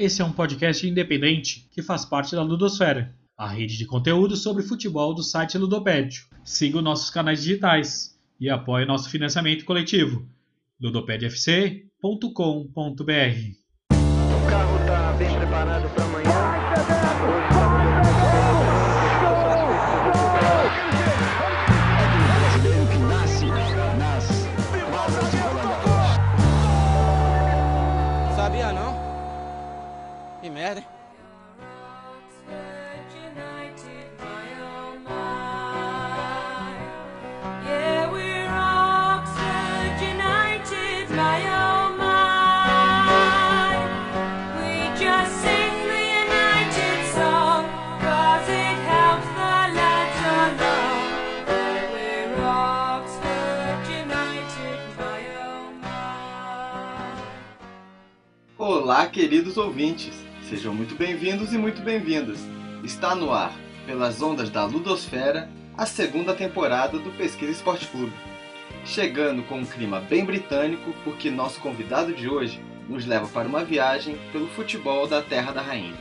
Esse é um podcast independente que faz parte da Ludosfera, a rede de conteúdo sobre futebol do site Ludopédio. Siga os nossos canais digitais e apoie nosso financiamento coletivo. ludopedfc.com.br O carro está bem preparado para amanhã. Queridos ouvintes! Sejam muito bem-vindos e muito bem-vindas. Está no ar, pelas ondas da Ludosfera, a segunda temporada do Pesquisa Esporte Clube. Chegando com um clima bem britânico, porque nosso convidado de hoje nos leva para uma viagem pelo futebol da Terra da Rainha.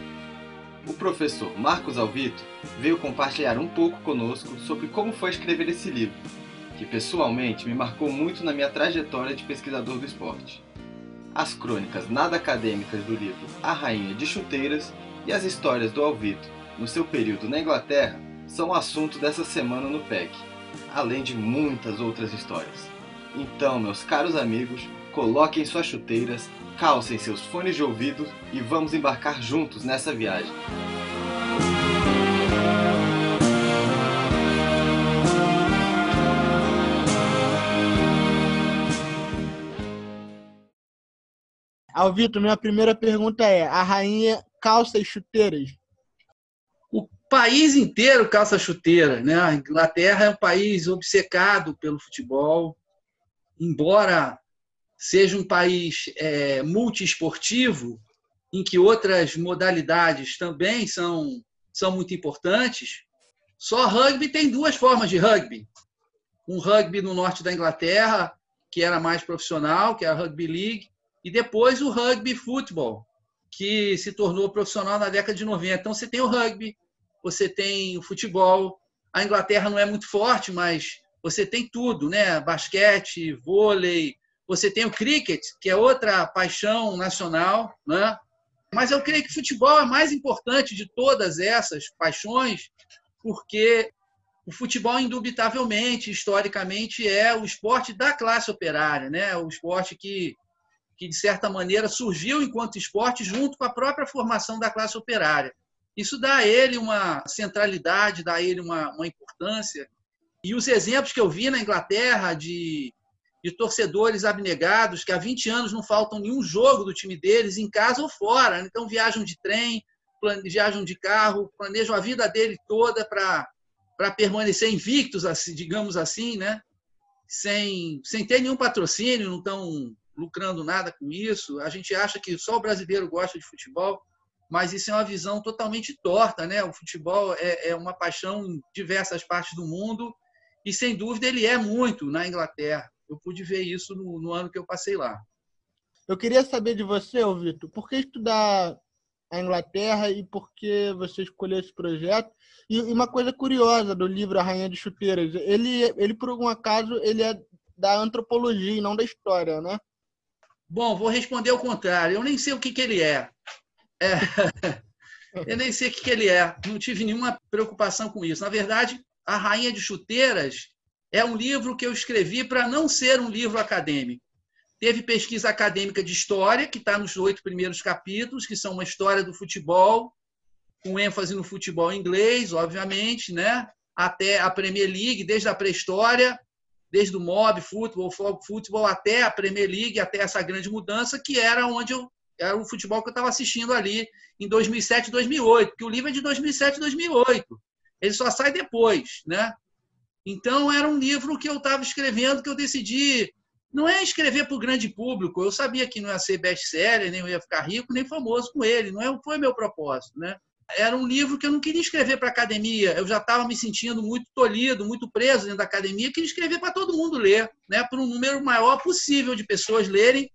O professor Marcos Alvito veio compartilhar um pouco conosco sobre como foi escrever esse livro, que pessoalmente me marcou muito na minha trajetória de pesquisador do esporte. As crônicas nada acadêmicas do livro A Rainha de Chuteiras e as histórias do Alvito no seu período na Inglaterra são assunto dessa semana no PEC, além de muitas outras histórias. Então, meus caros amigos, coloquem suas chuteiras, calcem seus fones de ouvido e vamos embarcar juntos nessa viagem. Alvito, minha primeira pergunta é: a rainha calça e chuteiras? o país inteiro calça chuteira, né? A Inglaterra é um país obcecado pelo futebol, embora seja um país é, multiesportivo, em que outras modalidades também são, são muito importantes. Só rugby tem duas formas de rugby. Um rugby no norte da Inglaterra, que era mais profissional, que é a Rugby League, e depois o rugby futebol, que se tornou profissional na década de 90. Então você tem o rugby, você tem o futebol. A Inglaterra não é muito forte, mas você tem tudo, né? Basquete, vôlei, você tem o cricket, que é outra paixão nacional, né? Mas eu creio que o futebol é mais importante de todas essas paixões, porque o futebol, indubitavelmente, historicamente, é o esporte da classe operária, né? o esporte que, que, de certa maneira, surgiu enquanto esporte junto com a própria formação da classe operária. Isso dá a ele uma centralidade, dá a ele uma, uma importância. E os exemplos que eu vi na Inglaterra de, de torcedores abnegados, que há 20 anos não faltam nenhum jogo do time deles, em casa ou fora. Então viajam de trem, viajam de carro, planejam a vida dele toda para para permanecer invictos, assim, digamos assim, né? sem, sem ter nenhum patrocínio, não estão lucrando nada com isso. A gente acha que só o brasileiro gosta de futebol, mas isso é uma visão totalmente torta. Né? O futebol é, é uma paixão em diversas partes do mundo e, sem dúvida, ele é muito na Inglaterra. Eu pude ver isso no, no ano que eu passei lá. Eu queria saber de você, Vitor, por que estudar a Inglaterra e por que você escolheu esse projeto? E uma coisa curiosa do livro A Rainha de Chuteiras, ele, ele por algum acaso, ele é da antropologia e não da história, né? Bom, vou responder ao contrário. Eu nem sei o que, que ele é. É, Eu nem sei o que, que ele é. Não tive nenhuma preocupação com isso. Na verdade, A Rainha de Chuteiras é um livro que eu escrevi para não ser um livro acadêmico. Teve pesquisa acadêmica de história, que está nos oito primeiros capítulos, que são uma história do futebol, com ênfase no futebol inglês, obviamente, né? até a Premier League, desde a pré-história, desde o mob, futebol, fog futebol, até a Premier League, até essa grande mudança, que era onde eu era o futebol que eu estava assistindo ali em 2007 2008, porque o livro é de 2007 2008. Ele só sai depois, né? Então era um livro que eu estava escrevendo que eu decidi não é escrever para o grande público. Eu sabia que não ia ser best-seller, nem eu ia ficar rico, nem famoso com ele. Não é, foi meu propósito, né? Era um livro que eu não queria escrever para a academia. Eu já estava me sentindo muito tolhido, muito preso dentro da academia. Eu queria escrever para todo mundo ler, né? Para um número maior possível de pessoas lerem,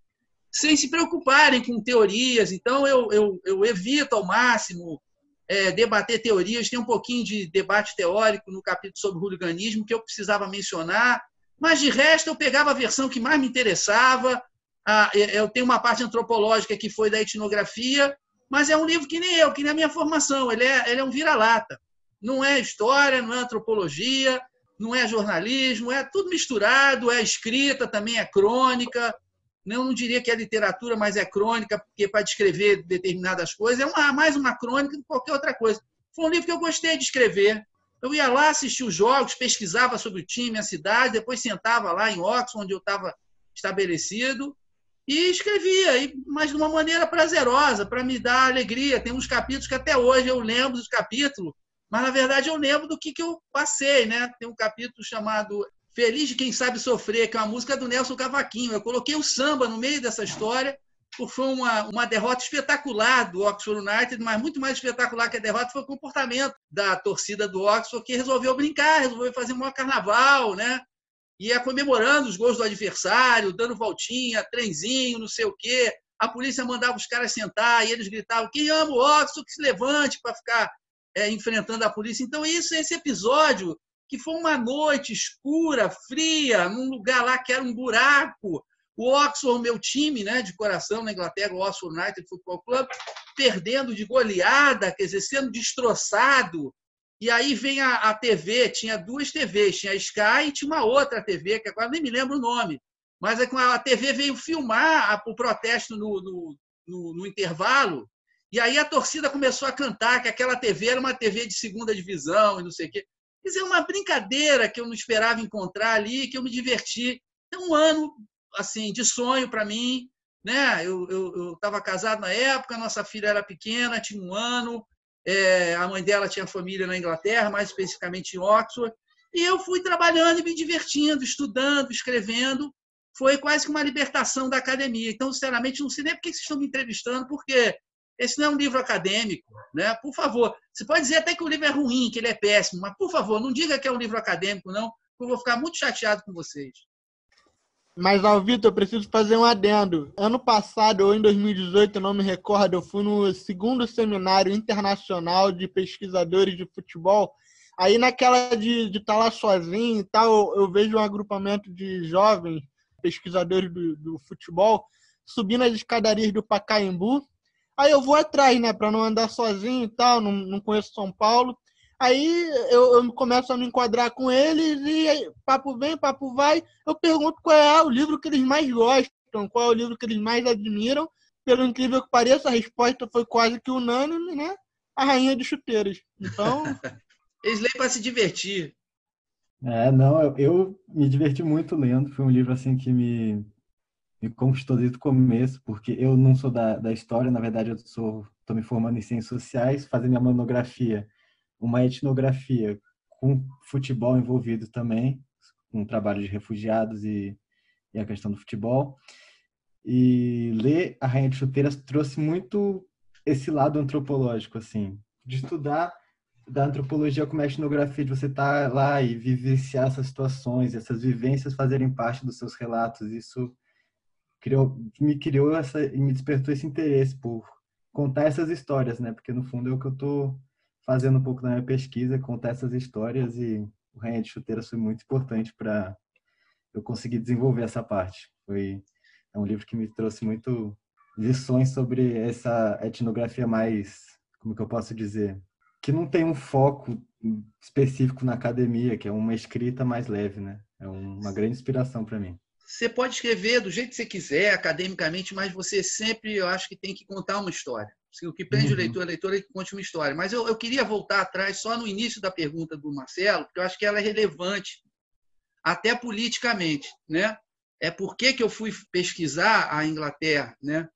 sem se preocuparem com teorias. Então, eu, eu, eu evito ao máximo é, debater teorias. Tem um pouquinho de debate teórico no capítulo sobre hooliganismo que eu precisava mencionar, mas de resto eu pegava a versão que mais me interessava. Ah, eu tenho uma parte antropológica que foi da etnografia, mas é um livro que nem eu, que nem a minha formação. Ele é, ele é um vira-lata. Não é história, não é antropologia, não é jornalismo, é tudo misturado, é escrita, também é crônica. Eu não diria que é literatura, mas é crônica, porque para descrever determinadas coisas é uma, mais uma crônica do que qualquer outra coisa. Foi um livro que eu gostei de escrever. Eu ia lá assistir os jogos, pesquisava sobre o time, a cidade, depois sentava lá em Oxford, onde eu estava estabelecido, e escrevia, mas de uma maneira prazerosa, para me dar alegria. Tem uns capítulos que até hoje eu lembro dos capítulos, mas na verdade eu lembro do que, que eu passei. Né? Tem um capítulo chamado Feliz de Quem Sabe Sofrer, que é uma música do Nelson Cavaquinho. Eu coloquei o samba no meio dessa história, porque foi uma, uma derrota espetacular do Oxford United, mas muito mais espetacular que a derrota foi o comportamento da torcida do Oxford, que resolveu brincar, resolveu fazer um maior carnaval, né? Ia comemorando os gols do adversário, dando voltinha, trenzinho, não sei o quê. A polícia mandava os caras sentar e eles gritavam: quem ama o Oxford, que se levante para ficar é, enfrentando a polícia. Então, isso, esse episódio que foi uma noite escura, fria, num lugar lá que era um buraco. O Oxford, meu time né, de coração na Inglaterra, o Oxford United Football Club, perdendo de goleada, quer dizer, sendo destroçado. E aí vem a, a TV, tinha duas TVs, tinha a Sky e tinha uma outra TV, que agora nem me lembro o nome. Mas é a TV veio filmar o protesto no, no, no, no intervalo, e aí a torcida começou a cantar que aquela TV era uma TV de segunda divisão e não sei o quê. Quer dizer, uma brincadeira que eu não esperava encontrar ali, que eu me diverti. É um ano assim de sonho para mim. Né? Eu estava casado na época, nossa filha era pequena, tinha um ano, é, a mãe dela tinha família na Inglaterra, mais especificamente em Oxford, e eu fui trabalhando e me divertindo, estudando, escrevendo. Foi quase que uma libertação da academia. Então, sinceramente, não sei nem por que vocês estão me entrevistando, porque esse não é um livro acadêmico, né? Por favor, você pode dizer até que o livro é ruim, que ele é péssimo, mas por favor, não diga que é um livro acadêmico, não, porque eu vou ficar muito chateado com vocês. Mas, Alvito, eu preciso fazer um adendo. Ano passado, ou em 2018, eu não me recordo, eu fui no segundo seminário internacional de pesquisadores de futebol. Aí, naquela de estar tá lá sozinho e tal, eu vejo um agrupamento de jovens pesquisadores do, do futebol subindo as escadarias do Pacaembu Aí eu vou atrás, né, para não andar sozinho e tal, não, não conheço São Paulo. Aí eu, eu começo a me enquadrar com eles e aí, papo vem, papo vai. Eu pergunto qual é o livro que eles mais gostam, qual é o livro que eles mais admiram. Pelo incrível que pareça, a resposta foi quase que unânime, né? A Rainha de Chuteiras. Então. eles leem para se divertir. É, não, eu, eu me diverti muito lendo. Foi um livro assim que me me conquistou desde o começo, porque eu não sou da, da história, na verdade eu sou estou me formando em ciências sociais, fazendo minha monografia, uma etnografia com futebol envolvido também, com o trabalho de refugiados e, e a questão do futebol. E ler A Rainha de Chuteiras trouxe muito esse lado antropológico, assim, de estudar da antropologia como a etnografia, de você estar tá lá e vivenciar essas situações, essas vivências fazerem parte dos seus relatos. Isso criou, me criou essa me despertou esse interesse por contar essas histórias, né? Porque no fundo é o que eu estou fazendo um pouco na minha pesquisa, contar essas histórias e o Rainha de Chuteiras foi muito importante para eu conseguir desenvolver essa parte. Foi é um livro que me trouxe muito lições sobre essa etnografia mais, como que eu posso dizer, que não tem um foco específico na academia, que é uma escrita mais leve, né? É uma grande inspiração para mim. Você pode escrever do jeito que você quiser, academicamente, mas você sempre, eu acho que tem que contar uma história. O que prende uhum. o leitor, a leitor é que conte uma história. Mas eu, eu queria voltar atrás só no início da pergunta do Marcelo, porque eu acho que ela é relevante, até politicamente. Né? É por que, que eu fui pesquisar a Inglaterra. Né?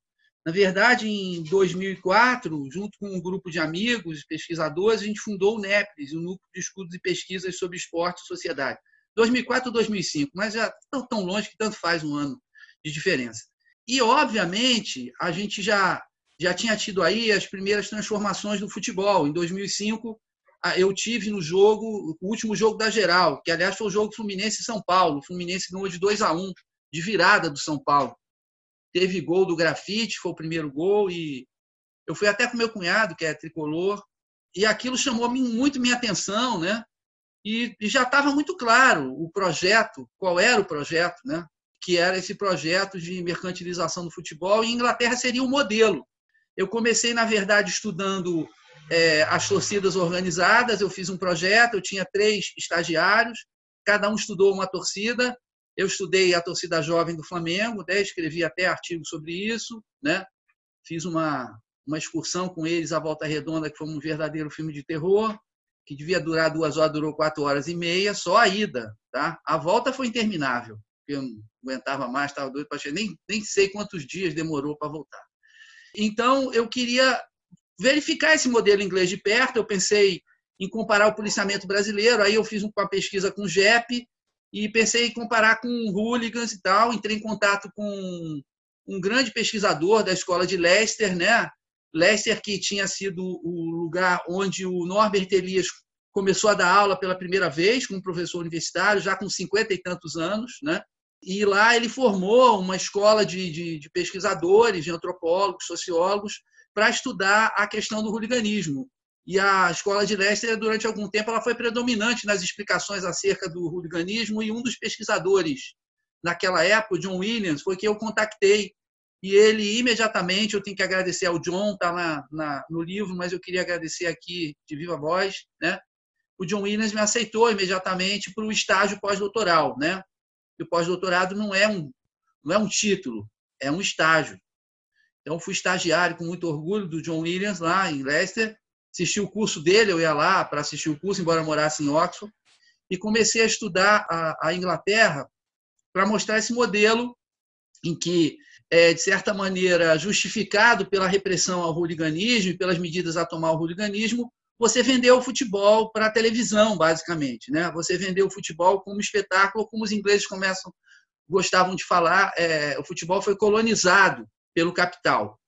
Na verdade, em 2004, junto com um grupo de amigos, pesquisadores, a gente fundou o NEPES, o Núcleo de Estudos e Pesquisas sobre Esporte e Sociedade. 2004 ou 2005, mas já estão tão longe que tanto faz um ano de diferença. E, obviamente, a gente já, já tinha tido aí as primeiras transformações do futebol. Em 2005, eu tive no jogo, o último jogo da geral, que aliás foi o jogo Fluminense São Paulo. O Fluminense ganhou de 2 a 1 de virada do São Paulo. teve gol do grafite, foi o primeiro gol, e eu fui até com meu cunhado, que é tricolor, e aquilo chamou muito minha atenção, né? E, e já estava muito claro o projeto, qual era o projeto, né? Que era esse projeto de mercantilização do futebol, e Inglaterra seria o modelo. Eu comecei, na verdade, estudando é, as torcidas organizadas. Eu fiz um projeto, eu tinha três estagiários, cada um estudou uma torcida. Eu estudei a torcida jovem do Flamengo, né? escrevi até artigo sobre isso, né? Fiz uma uma excursão com eles à Volta Redonda, que foi um verdadeiro filme de terror, que devia durar duas horas, durou quatro horas e meia, só a ida. Tá? A volta foi interminável, eu não aguentava mais, estava doido para chegar, nem, nem sei quantos dias demorou para voltar. Então, eu queria verificar esse modelo inglês de perto, eu pensei em comparar o policiamento brasileiro, aí eu fiz uma pesquisa com o JEP e pensei em comparar com hooligans e tal, entrei em contato com um grande pesquisador da escola de Leicester, né, Leicester, que tinha sido o lugar onde o Norbert Elias começou a dar aula pela primeira vez como professor universitário, já com cinquenta e tantos anos, né? E lá ele formou uma escola de, de, de pesquisadores, de antropólogos, sociólogos, para estudar a questão do hooliganismo. E a escola de Leicester, durante algum tempo, ela foi predominante nas explicações acerca do hooliganismo, e um dos pesquisadores naquela época, John Williams, foi que eu contactei e ele imediatamente, eu tenho que agradecer ao John, está na, na, no livro, mas eu queria agradecer aqui de viva voz, né? O John Williams me aceitou imediatamente para o estágio pós-doutoral, né? E o pós-doutorado não é um não é um título, é um estágio. Então fui estagiário com muito orgulho do John Williams lá em Leicester, assisti o curso dele, eu ia lá para assistir o curso, embora morasse em Oxford, e comecei a estudar a, a Inglaterra para mostrar esse modelo em que é, de certa maneira, justificado pela repressão ao hooliganismo e pelas medidas a tomar ao hooliganismo, você vendeu o futebol para a televisão, basicamente. Né? Você vendeu o futebol como espetáculo, como os ingleses começam gostavam de falar, é, o futebol foi colonizado pelo capital.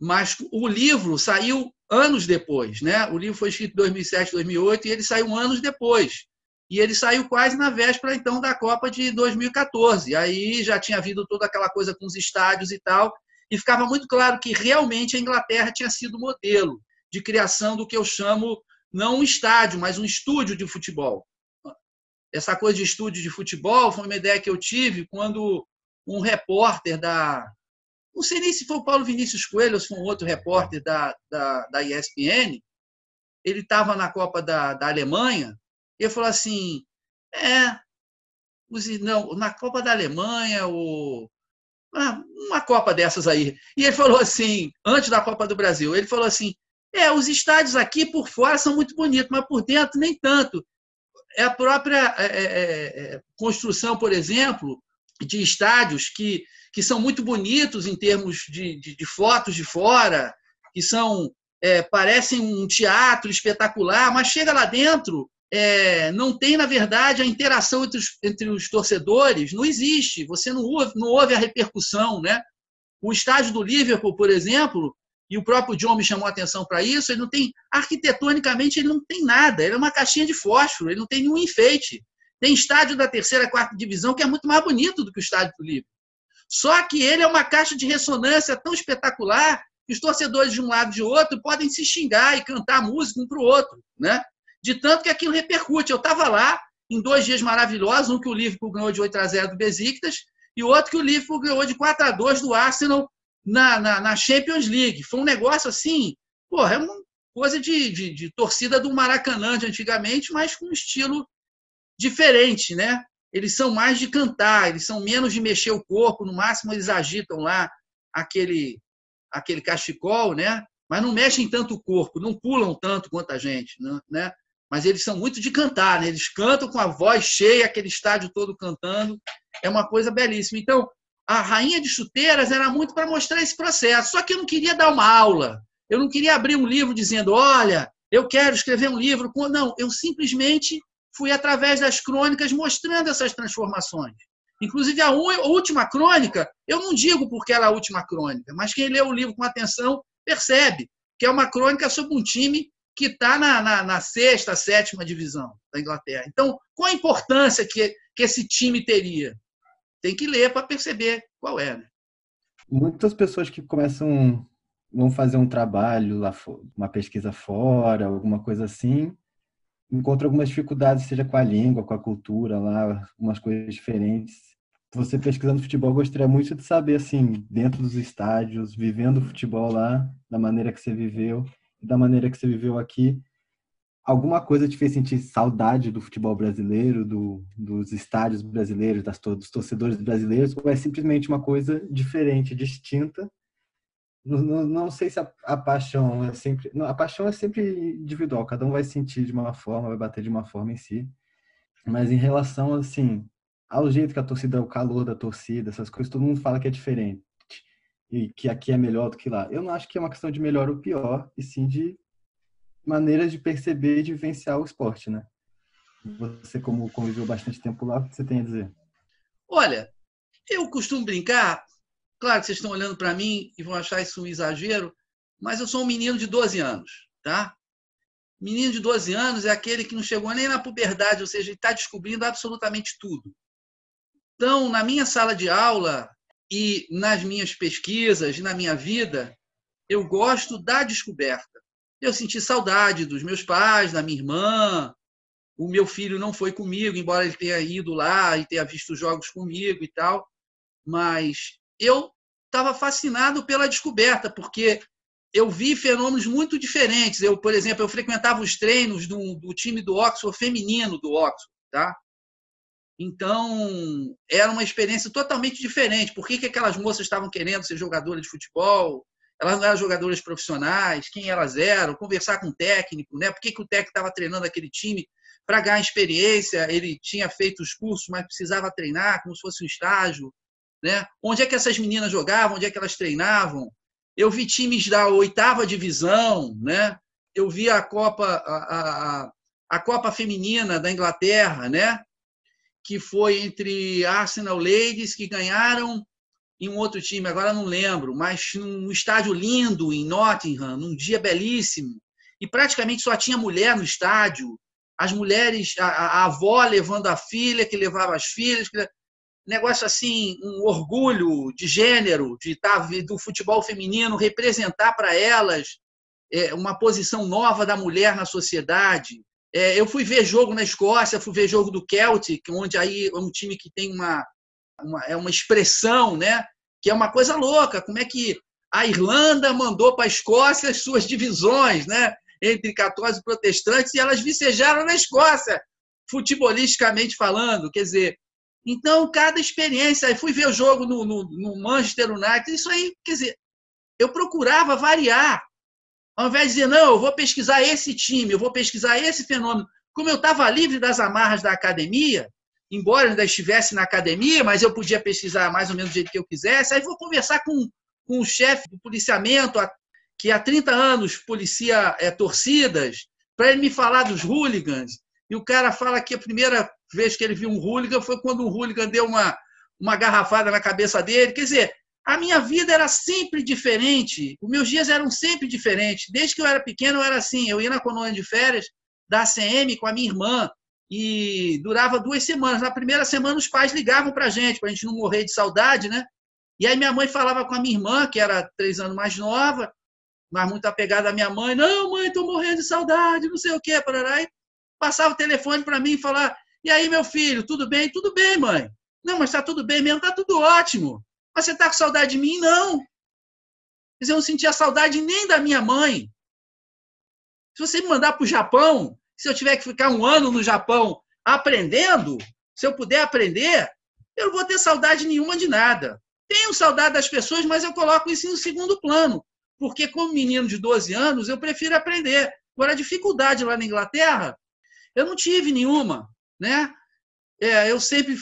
Mas o livro saiu anos depois. Né? O livro foi escrito em 2007, 2008 e ele saiu anos depois. E ele saiu quase na véspera, então, da Copa de 2014. Aí já tinha havido toda aquela coisa com os estádios e tal, e ficava muito claro que realmente a Inglaterra tinha sido modelo de criação do que eu chamo não um estádio, mas um estúdio de futebol. Essa coisa de estúdio de futebol foi uma ideia que eu tive quando um repórter da. Não sei nem se foi o Paulo Vinícius Coelho ou se foi um outro repórter da, da, da ESPN. Ele estava na Copa da, da Alemanha e ele falou assim: é, não, na Copa da Alemanha, o, ah, uma Copa dessas aí. E ele falou assim, antes da Copa do Brasil, ele falou assim: é, os estádios aqui por fora são muito bonitos, mas por dentro nem tanto. É a própria é, é, é, é construção, por exemplo, de estádios que, que são muito bonitos em termos de, de, de fotos de fora, que são é, parecem um teatro espetacular, mas chega lá dentro, é, não tem, na verdade, a interação entre os, entre os torcedores, não existe. Você não ouve, não ouve a repercussão. Né? O estádio do Liverpool, por exemplo, e o próprio John me chamou a atenção para isso, ele não tem, arquitetonicamente, ele não tem nada. Ele é uma caixinha de fósforo, ele não tem nenhum enfeite. Tem estádio da terceira, quarta divisão que é muito mais bonito do que o estádio do Liverpool. Só que ele é uma caixa de ressonância tão espetacular que os torcedores de um lado e de outro podem se xingar e cantar música um para o outro. Né? de tanto que aquilo repercute. Eu estava lá em dois dias maravilhosos, um que o Liverpool ganhou de 8 a 0 do Besiktas e outro que o Liverpool ganhou de 4 a 2 do Arsenal na, na, na Champions League. Foi um negócio assim, porra, é uma coisa de, de, de torcida do Maracanã de antigamente, mas com um estilo diferente, né? Eles são mais de cantar, eles são menos de mexer o corpo, no máximo eles agitam lá aquele aquele cachecol, né? Mas não mexem tanto o corpo, não pulam tanto quanto a gente, né? mas eles são muito de cantar, né? Eles cantam com a voz cheia, aquele estádio todo cantando. É uma coisa belíssima. Então, a Rainha de Chuteiras era muito para mostrar esse processo. Só que eu não queria dar uma aula. Eu não queria abrir um livro dizendo, olha, eu quero escrever um livro. Não, eu simplesmente fui através das crônicas mostrando essas transformações. Inclusive, a última crônica, eu não digo porque ela é a última crônica, mas quem lê o livro com atenção percebe que é uma crônica sobre um time que está na, na, na, sexta, sétima divisão da Inglaterra. Então, qual a importância que, que esse time teria? Tem que ler para perceber qual é. Né? muitas pessoas que começam, vão fazer um trabalho lá, uma pesquisa fora, alguma coisa assim, encontram algumas dificuldades, seja com a língua, com a cultura lá, algumas coisas diferentes. Você pesquisando futebol, gostaria muito de saber, assim, dentro dos estádios, vivendo o futebol lá, da maneira que você viveu e da maneira que você viveu aqui, alguma coisa te fez sentir saudade do futebol brasileiro, do, dos estádios brasileiros, das, dos torcedores brasileiros, ou é simplesmente uma coisa diferente, distinta? Não, não, não sei se a, a paixão é sempre. não, a paixão é sempre individual, cada um vai sentir de uma forma, vai bater de uma forma em si. Mas em relação, assim, ao jeito que a torcida, o calor da torcida, essas coisas, todo mundo fala que é diferente. E que aqui é melhor do que lá. Eu não acho que é uma questão de melhor ou pior, e sim de maneiras de perceber e de vivenciar o esporte, né? Você, como conviveu bastante tempo lá, o que você tem a dizer? Olha, eu costumo brincar, claro que vocês estão olhando para mim e vão achar isso um exagero, mas eu sou um menino de 12 anos, tá? Menino de 12 anos é aquele que não chegou nem na puberdade, ou seja, ele está descobrindo absolutamente tudo. Então, na minha sala de aula e nas minhas pesquisas, na minha vida, eu gosto da descoberta. Eu senti saudade dos meus pais, da minha irmã. O meu filho não foi comigo, embora ele tenha ido lá e tenha visto jogos comigo e tal. Mas eu estava fascinado pela descoberta, porque eu vi fenômenos muito diferentes. Eu, por exemplo, eu frequentava os treinos do, do time do Oxford feminino do Oxford, tá? Então, era uma experiência totalmente diferente. Por que, que aquelas moças estavam querendo ser jogadoras de futebol? Elas eram jogadoras profissionais, quem elas eram, conversar com o técnico, né? Por que, que o técnico estava treinando aquele time para ganhar experiência? Ele tinha feito os cursos, mas precisava treinar como se fosse um estágio, né? Onde é que essas meninas jogavam? Onde é que elas treinavam? Eu vi times da oitava divisão, né? Eu vi a Copa a, a, a Copa feminina da Inglaterra, né? Que foi entre Arsenal Ladies que ganharam e um outro time, agora não lembro, mas num estádio lindo em Nottingham, num dia belíssimo, e praticamente só tinha mulher no estádio. As mulheres, a, a avó levando a filha, que levava as filhas, que, negócio assim, um orgulho de gênero, de estar do futebol feminino, representar para elas é, uma posição nova da mulher na sociedade. É, eu fui ver jogo na Escócia, fui ver jogo do Celtic, onde aí é um time que tem uma, uma, é uma expressão, né? Que é uma coisa louca. Como é que a Irlanda mandou para a Escócia as suas divisões, né? Entre católicos e protestantes, e elas vicejaram na Escócia, futebolisticamente falando. Quer dizer, então, cada experiência. Aí fui ver o jogo no, no, no Manchester United, isso aí, quer dizer, eu procurava variar. Ao invés de dizer, não, eu vou pesquisar esse time, eu vou pesquisar esse fenômeno. Como eu estava livre das amarras da academia, embora ainda estivesse na academia, mas eu podia pesquisar mais ou menos do jeito que eu quisesse. Aí vou conversar com, com o chefe do policiamento, que há 30 anos policia é, torcidas, para ele me falar dos hooligans. E o cara fala que a primeira vez que ele viu um hooligan foi quando um hooligan deu uma, uma garrafada na cabeça dele. Quer dizer, a minha vida era sempre diferente, os meus dias eram sempre diferentes. Desde que eu era pequeno, eu era assim: eu ia na colônia de férias da ACM com a minha irmã e durava duas semanas. Na primeira semana, os pais ligavam para a gente, para a gente não morrer de saudade, né? E aí minha mãe falava com a minha irmã, que era três anos mais nova, mas muito apegada à minha mãe. Não, mãe, estou morrendo de saudade, não sei o quê, parará. E passava o telefone para mim e falar: E aí, meu filho, tudo bem? Tudo bem, mãe. Não, mas está tudo bem mesmo, está tudo ótimo. Mas você está com saudade de mim? Não. Mas eu não sentia saudade nem da minha mãe. Se você me mandar para o Japão, se eu tiver que ficar um ano no Japão aprendendo, se eu puder aprender, eu não vou ter saudade nenhuma de nada. Tenho saudade das pessoas, mas eu coloco isso no segundo plano. Porque, como menino de 12 anos, eu prefiro aprender. Agora, a dificuldade lá na Inglaterra, eu não tive nenhuma. Né? É, eu sempre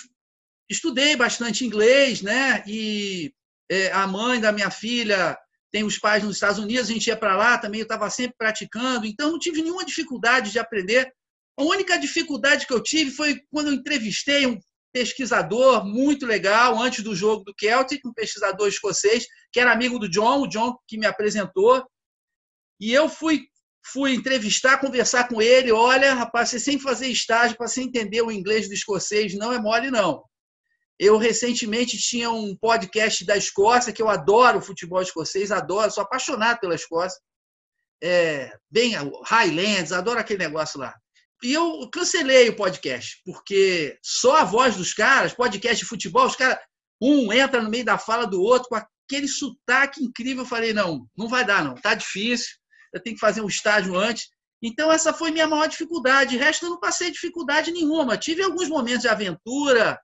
estudei bastante inglês, né? E é, a mãe da minha filha tem os pais nos Estados Unidos, a gente ia para lá também, eu estava sempre praticando, então não tive nenhuma dificuldade de aprender. A única dificuldade que eu tive foi quando eu entrevistei um pesquisador muito legal antes do jogo do Celtic, um pesquisador escocês que era amigo do John, o John que me apresentou, e eu fui fui entrevistar, conversar com ele, olha, rapaz, você sem fazer estágio para você entender o inglês do escocês não é mole não. Eu recentemente tinha um podcast da Escócia, que eu adoro o futebol escocês, adoro, sou apaixonado pela Escócia. É, bem, Highlands, adoro aquele negócio lá. E eu cancelei o podcast, porque só a voz dos caras, podcast de futebol, os caras, um entra no meio da fala do outro com aquele sotaque incrível. Eu falei, não, não vai dar, não, tá difícil, eu tenho que fazer um estágio antes. Então, essa foi minha maior dificuldade. De resto, eu não passei dificuldade nenhuma. Tive alguns momentos de aventura,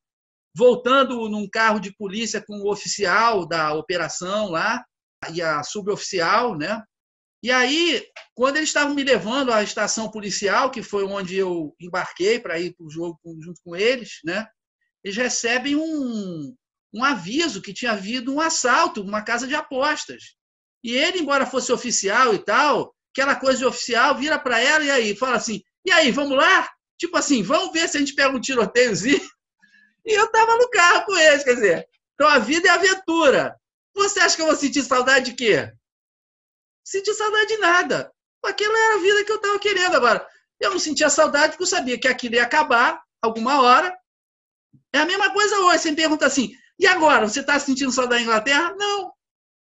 voltando num carro de polícia com o oficial da operação lá, e a suboficial, né? E aí, quando eles estavam me levando à estação policial, que foi onde eu embarquei para ir para o jogo junto com eles, né? Eles recebem um, um aviso que tinha havido um assalto, uma casa de apostas. E ele, embora fosse oficial e tal, aquela coisa de oficial, vira para ela e aí fala assim: e aí, vamos lá? Tipo assim, vamos ver se a gente pega um tiroteiozinho. E eu estava no carro com eles, quer dizer, então a vida é aventura. Você acha que eu vou sentir saudade de quê? Sentir saudade de nada. Aquela era a vida que eu estava querendo. Agora, eu não sentia saudade porque eu sabia que aquilo ia acabar alguma hora. É a mesma coisa hoje. Você me pergunta assim, e agora? Você está sentindo saudade da Inglaterra? Não.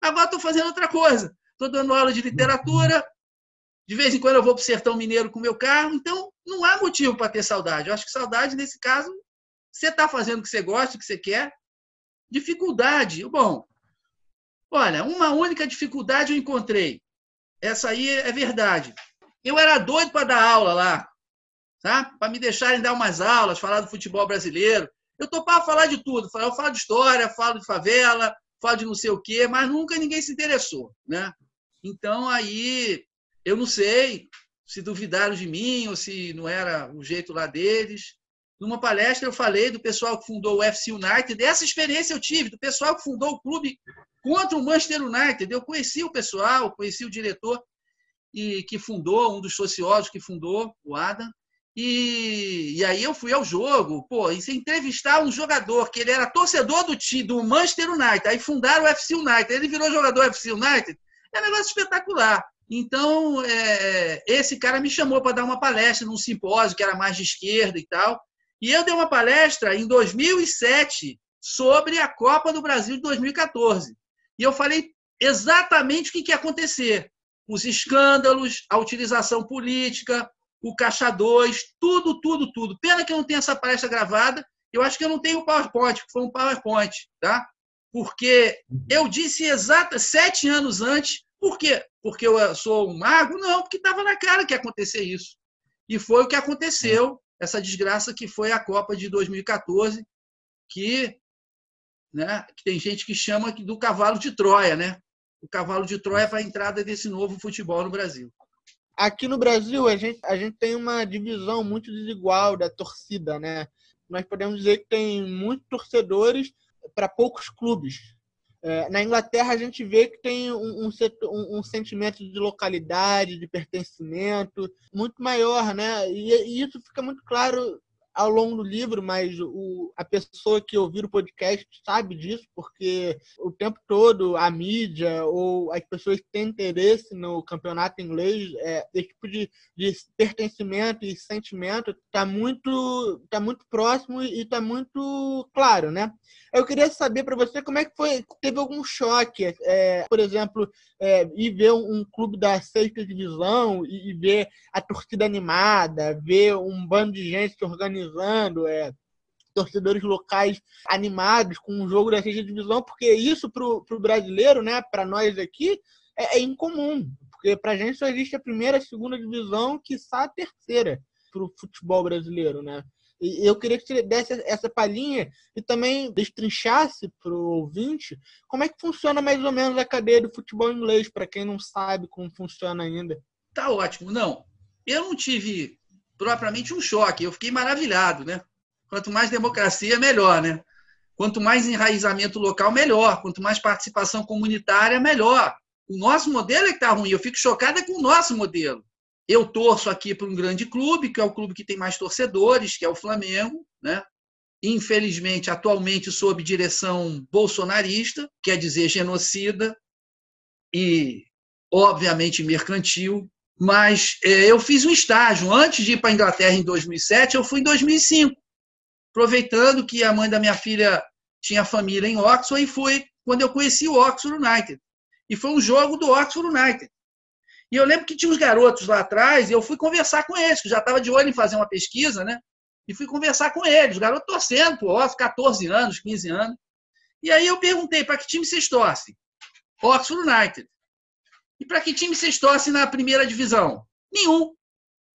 Agora estou fazendo outra coisa. Estou dando aula de literatura. De vez em quando eu vou para o sertão mineiro com meu carro. Então, não há motivo para ter saudade. Eu acho que saudade, nesse caso, você está fazendo o que você gosta, o que você quer. Dificuldade. Bom, olha, uma única dificuldade eu encontrei. Essa aí é verdade. Eu era doido para dar aula lá, tá? para me deixarem dar umas aulas, falar do futebol brasileiro. Eu topava falar de tudo. Eu falo de história, falo de favela, falo de não sei o quê, mas nunca ninguém se interessou. Né? Então, aí, eu não sei se duvidaram de mim ou se não era o jeito lá deles. Numa palestra eu falei do pessoal que fundou o FC United, dessa experiência eu tive, do pessoal que fundou o clube contra o Manchester United. Eu conheci o pessoal, conheci o diretor e que fundou, um dos sociólogos que fundou, o Adam. E, e aí eu fui ao jogo, pô, e se entrevistar um jogador que ele era torcedor do do Manchester United, aí fundaram o FC United, ele virou jogador do FC United, é um negócio espetacular. Então, é, esse cara me chamou para dar uma palestra num simpósio que era mais de esquerda e tal. E eu dei uma palestra em 2007 sobre a Copa do Brasil de 2014. E eu falei exatamente o que, ia acontecer. Os escândalos, a utilização política, o Caixa 2, tudo, tudo, tudo. Pena que eu não tenho essa palestra gravada. Eu acho que eu não tenho o PowerPoint, foi um PowerPoint, tá? Porque eu disse exata sete anos antes. Por quê? Porque eu sou um mago? Não, porque estava na cara que ia acontecer isso. E foi o que aconteceu essa desgraça que foi a Copa de 2014, que, né, que tem gente que chama do cavalo de Troia, né? O cavalo de Troia para a entrada desse novo futebol no Brasil. Aqui no Brasil, a gente, a gente tem uma divisão muito desigual da torcida, né? Nós podemos dizer que tem muitos torcedores para poucos clubes. É, na Inglaterra, a gente vê que tem um, um, um, um, sentimento de localidade, de pertencimento muito maior, né? E, e, isso fica muito claro ao longo do livro, mas o, a pessoa que ouvir o podcast sabe disso, porque o tempo todo a mídia ou as pessoas que têm interesse no campeonato inglês, é, esse tipo de, de pertencimento e sentimento está muito, tá muito próximo e está muito claro, né? Eu queria saber para você como é que foi, teve algum choque, é, por exemplo, é, ir ver um, um, clube da sexta divisão e, e, ver a torcida animada, ver um bando de gente se organizando, é, torcedores locais animados com um jogo da sexta divisão, porque isso para o brasileiro, né, para nós aqui, é, é incomum, porque para a gente só existe a primeira, a segunda divisão, que a terceira para o futebol brasileiro, né? E eu queria que você desse essa palhinha e também destrinchasse para o ouvinte como é que funciona mais ou menos a cadeia do futebol inglês, para quem não sabe como funciona ainda. Tá ótimo. Não, eu não tive propriamente um choque, eu fiquei maravilhado, né? Quanto mais democracia, melhor, né? Quanto mais enraizamento local, melhor. Quanto mais participação comunitária, melhor. O nosso modelo é que está ruim. Eu fico chocada com o nosso modelo. Eu torço aqui para um grande clube, que é o clube que tem mais torcedores, que é o Flamengo, né? Infelizmente, atualmente sob direção bolsonarista, quer dizer genocida e obviamente mercantil. Mas é, eu fiz um estágio antes de ir para a Inglaterra em 2007, eu fui em 2005, aproveitando que a mãe da minha filha tinha família em Oxford e fui quando eu conheci o Oxford United. E foi um jogo do Oxford United. E eu lembro que tinha uns garotos lá atrás e eu fui conversar com eles, que já estava de olho em fazer uma pesquisa, né? E fui conversar com eles, os garotos torcendo Oxford, 14 anos, 15 anos. E aí eu perguntei, para que time vocês torcem? Oxford United. E para que time vocês torcem na primeira divisão? Nenhum.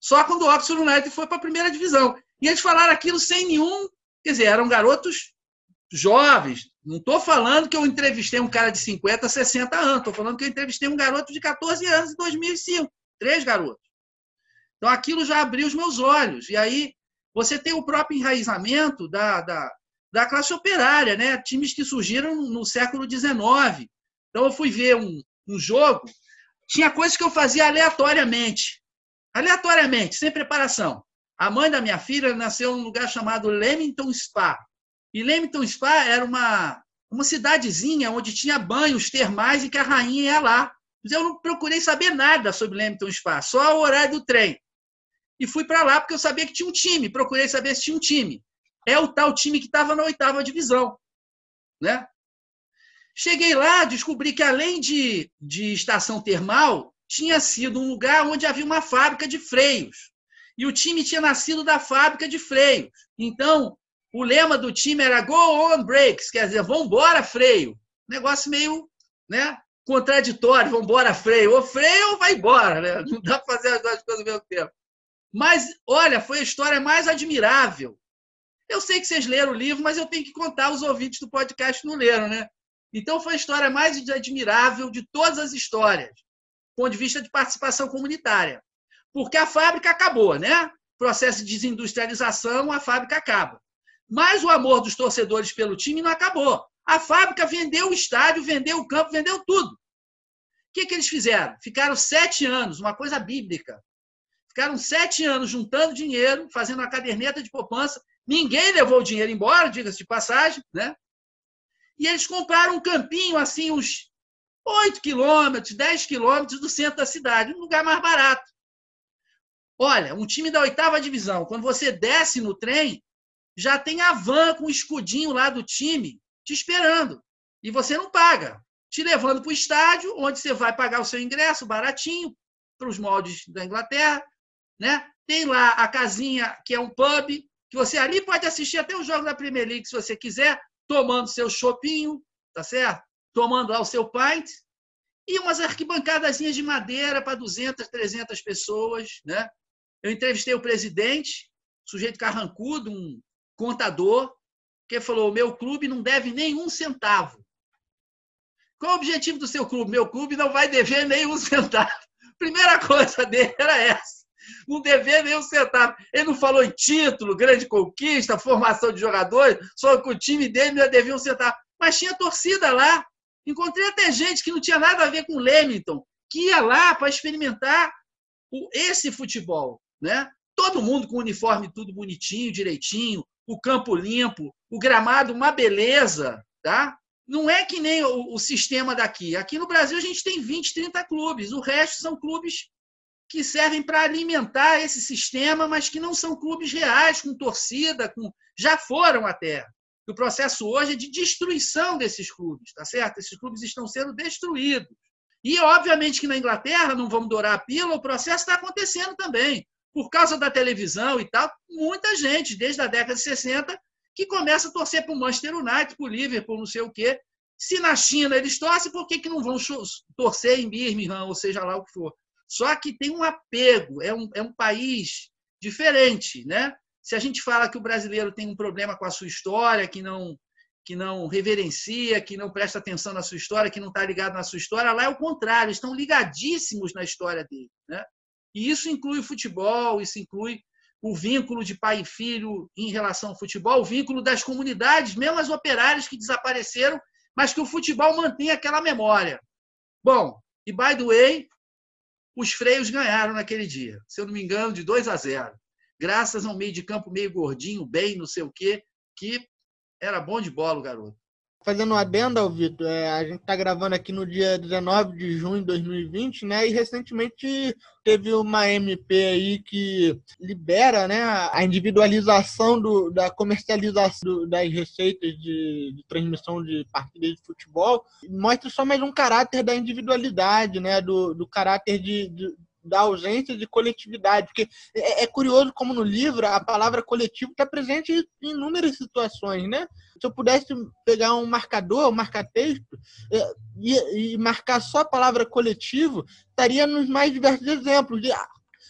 Só quando o Oxford United foi para a primeira divisão. E eles falaram aquilo sem nenhum. Quer dizer, eram garotos jovens. Não estou falando que eu entrevistei um cara de 50, 60 anos. Estou falando que eu entrevistei um garoto de 14 anos em 2005. Três garotos. Então aquilo já abriu os meus olhos. E aí você tem o próprio enraizamento da, da, da classe operária, né? times que surgiram no século XIX. Então eu fui ver um, um jogo, tinha coisas que eu fazia aleatoriamente. Aleatoriamente, sem preparação. A mãe da minha filha nasceu num lugar chamado Leamington Spa. E Leamington Spa era uma, uma cidadezinha onde tinha banhos termais e que a rainha ia lá. Mas eu não procurei saber nada sobre Leamington Spa, só o horário do trem. E fui para lá porque eu sabia que tinha um time, procurei saber se tinha um time. É o tal time que estava na oitava divisão. Né? Cheguei lá, descobri que além de, de estação termal, tinha sido um lugar onde havia uma fábrica de freios. E o time tinha nascido da fábrica de freios. Então, o lema do time era Go on brakes, quer dizer, vambora freio. Negócio meio né, contraditório, vambora freio. Ou freio ou vai embora, né? Não dá para fazer as duas coisas ao mesmo tempo. Mas, olha, foi a história mais admirável. Eu sei que vocês leram o livro, mas eu tenho que contar, os ouvintes do podcast não leram, né? Então, foi a história mais admirável de todas as histórias, do ponto de vista de participação comunitária. Porque a fábrica acabou, né? Processo de desindustrialização, a fábrica acaba. Mas o amor dos torcedores pelo time não acabou. A fábrica vendeu o estádio, vendeu o campo, vendeu tudo. O que, que eles fizeram? Ficaram sete anos, uma coisa bíblica. Ficaram sete anos juntando dinheiro, fazendo uma caderneta de poupança. Ninguém levou o dinheiro embora, diga-se de passagem, né? E eles compraram um campinho, assim, uns 8 quilômetros, 10 quilômetros do centro da cidade, um lugar mais barato. Olha, um time da oitava divisão, quando você desce no trem, já tem a van com o escudinho lá do time te esperando. E você não paga. Te levando para o estádio, onde você vai pagar o seu ingresso baratinho, para os moldes da Inglaterra. Né? Tem lá a casinha, que é um pub, que você ali pode assistir até os jogos da Premier League, se você quiser, tomando seu chopinho, tá certo? Tomando lá o seu pint. E umas arquibancadazinhas de madeira para 200, 300 pessoas. Né? Eu entrevistei o presidente, sujeito carrancudo, um contador, que falou: meu clube não deve nenhum centavo. Qual o objetivo do seu clube? Meu clube não vai dever nenhum centavo. Primeira coisa dele era essa. Não dever nenhum centavo. Ele não falou em título, grande conquista, formação de jogadores, só que o time dele não devia um centavo. Mas tinha torcida lá. Encontrei até gente que não tinha nada a ver com o Leamington, que ia lá para experimentar esse futebol. Né? Todo mundo com o uniforme tudo bonitinho, direitinho, o campo limpo, o gramado uma beleza, tá? Não é que nem o, o, sistema daqui. Aqui no Brasil a gente tem 20, 30 clubes. O resto são clubes que servem para alimentar esse sistema, mas que não são clubes reais, com torcida, com já foram até. O processo hoje é de destruição desses clubes, tá certo? Esses clubes estão sendo destruídos. E, obviamente, que na Inglaterra, não vamos dourar a pílula, o processo está acontecendo também por causa da televisão e tal, muita gente, desde a década de 60, que começa a torcer para o Manchester United, para o Liverpool, não sei o quê. Se na China eles torcem, por que, que não vão torcer em Birmingham, ou seja lá o que for? Só que tem um apego, é um, é um país diferente. Né? Se a gente fala que o brasileiro tem um problema com a sua história, que não, que não reverencia, que não presta atenção na sua história, que não está ligado na sua história, lá é o contrário, estão ligadíssimos na história dele. Né? E isso inclui o futebol, isso inclui o vínculo de pai e filho em relação ao futebol, o vínculo das comunidades, mesmo as operárias que desapareceram, mas que o futebol mantém aquela memória. Bom, e by the way, os freios ganharam naquele dia, se eu não me engano, de 2 a 0. Graças a um meio de campo meio gordinho, bem, não sei o quê, que era bom de bola o garoto. Fazendo um adendo ao Vitor, é, a gente está gravando aqui no dia 19 de junho de 2020, né? E recentemente teve uma MP aí que libera né, a individualização do, da comercialização do, das receitas de, de, transmissão de partidas de futebol. Mostra só mais um caráter da individualidade, né? Do, do caráter de, de da ausência de coletividade, porque é, é, curioso como no livro a palavra coletivo está presente em inúmeras situações, né? Se eu pudesse pegar um marcador, um marca-texto, é, e, e, marcar só a palavra coletivo, estaria nos mais diversos exemplos, de,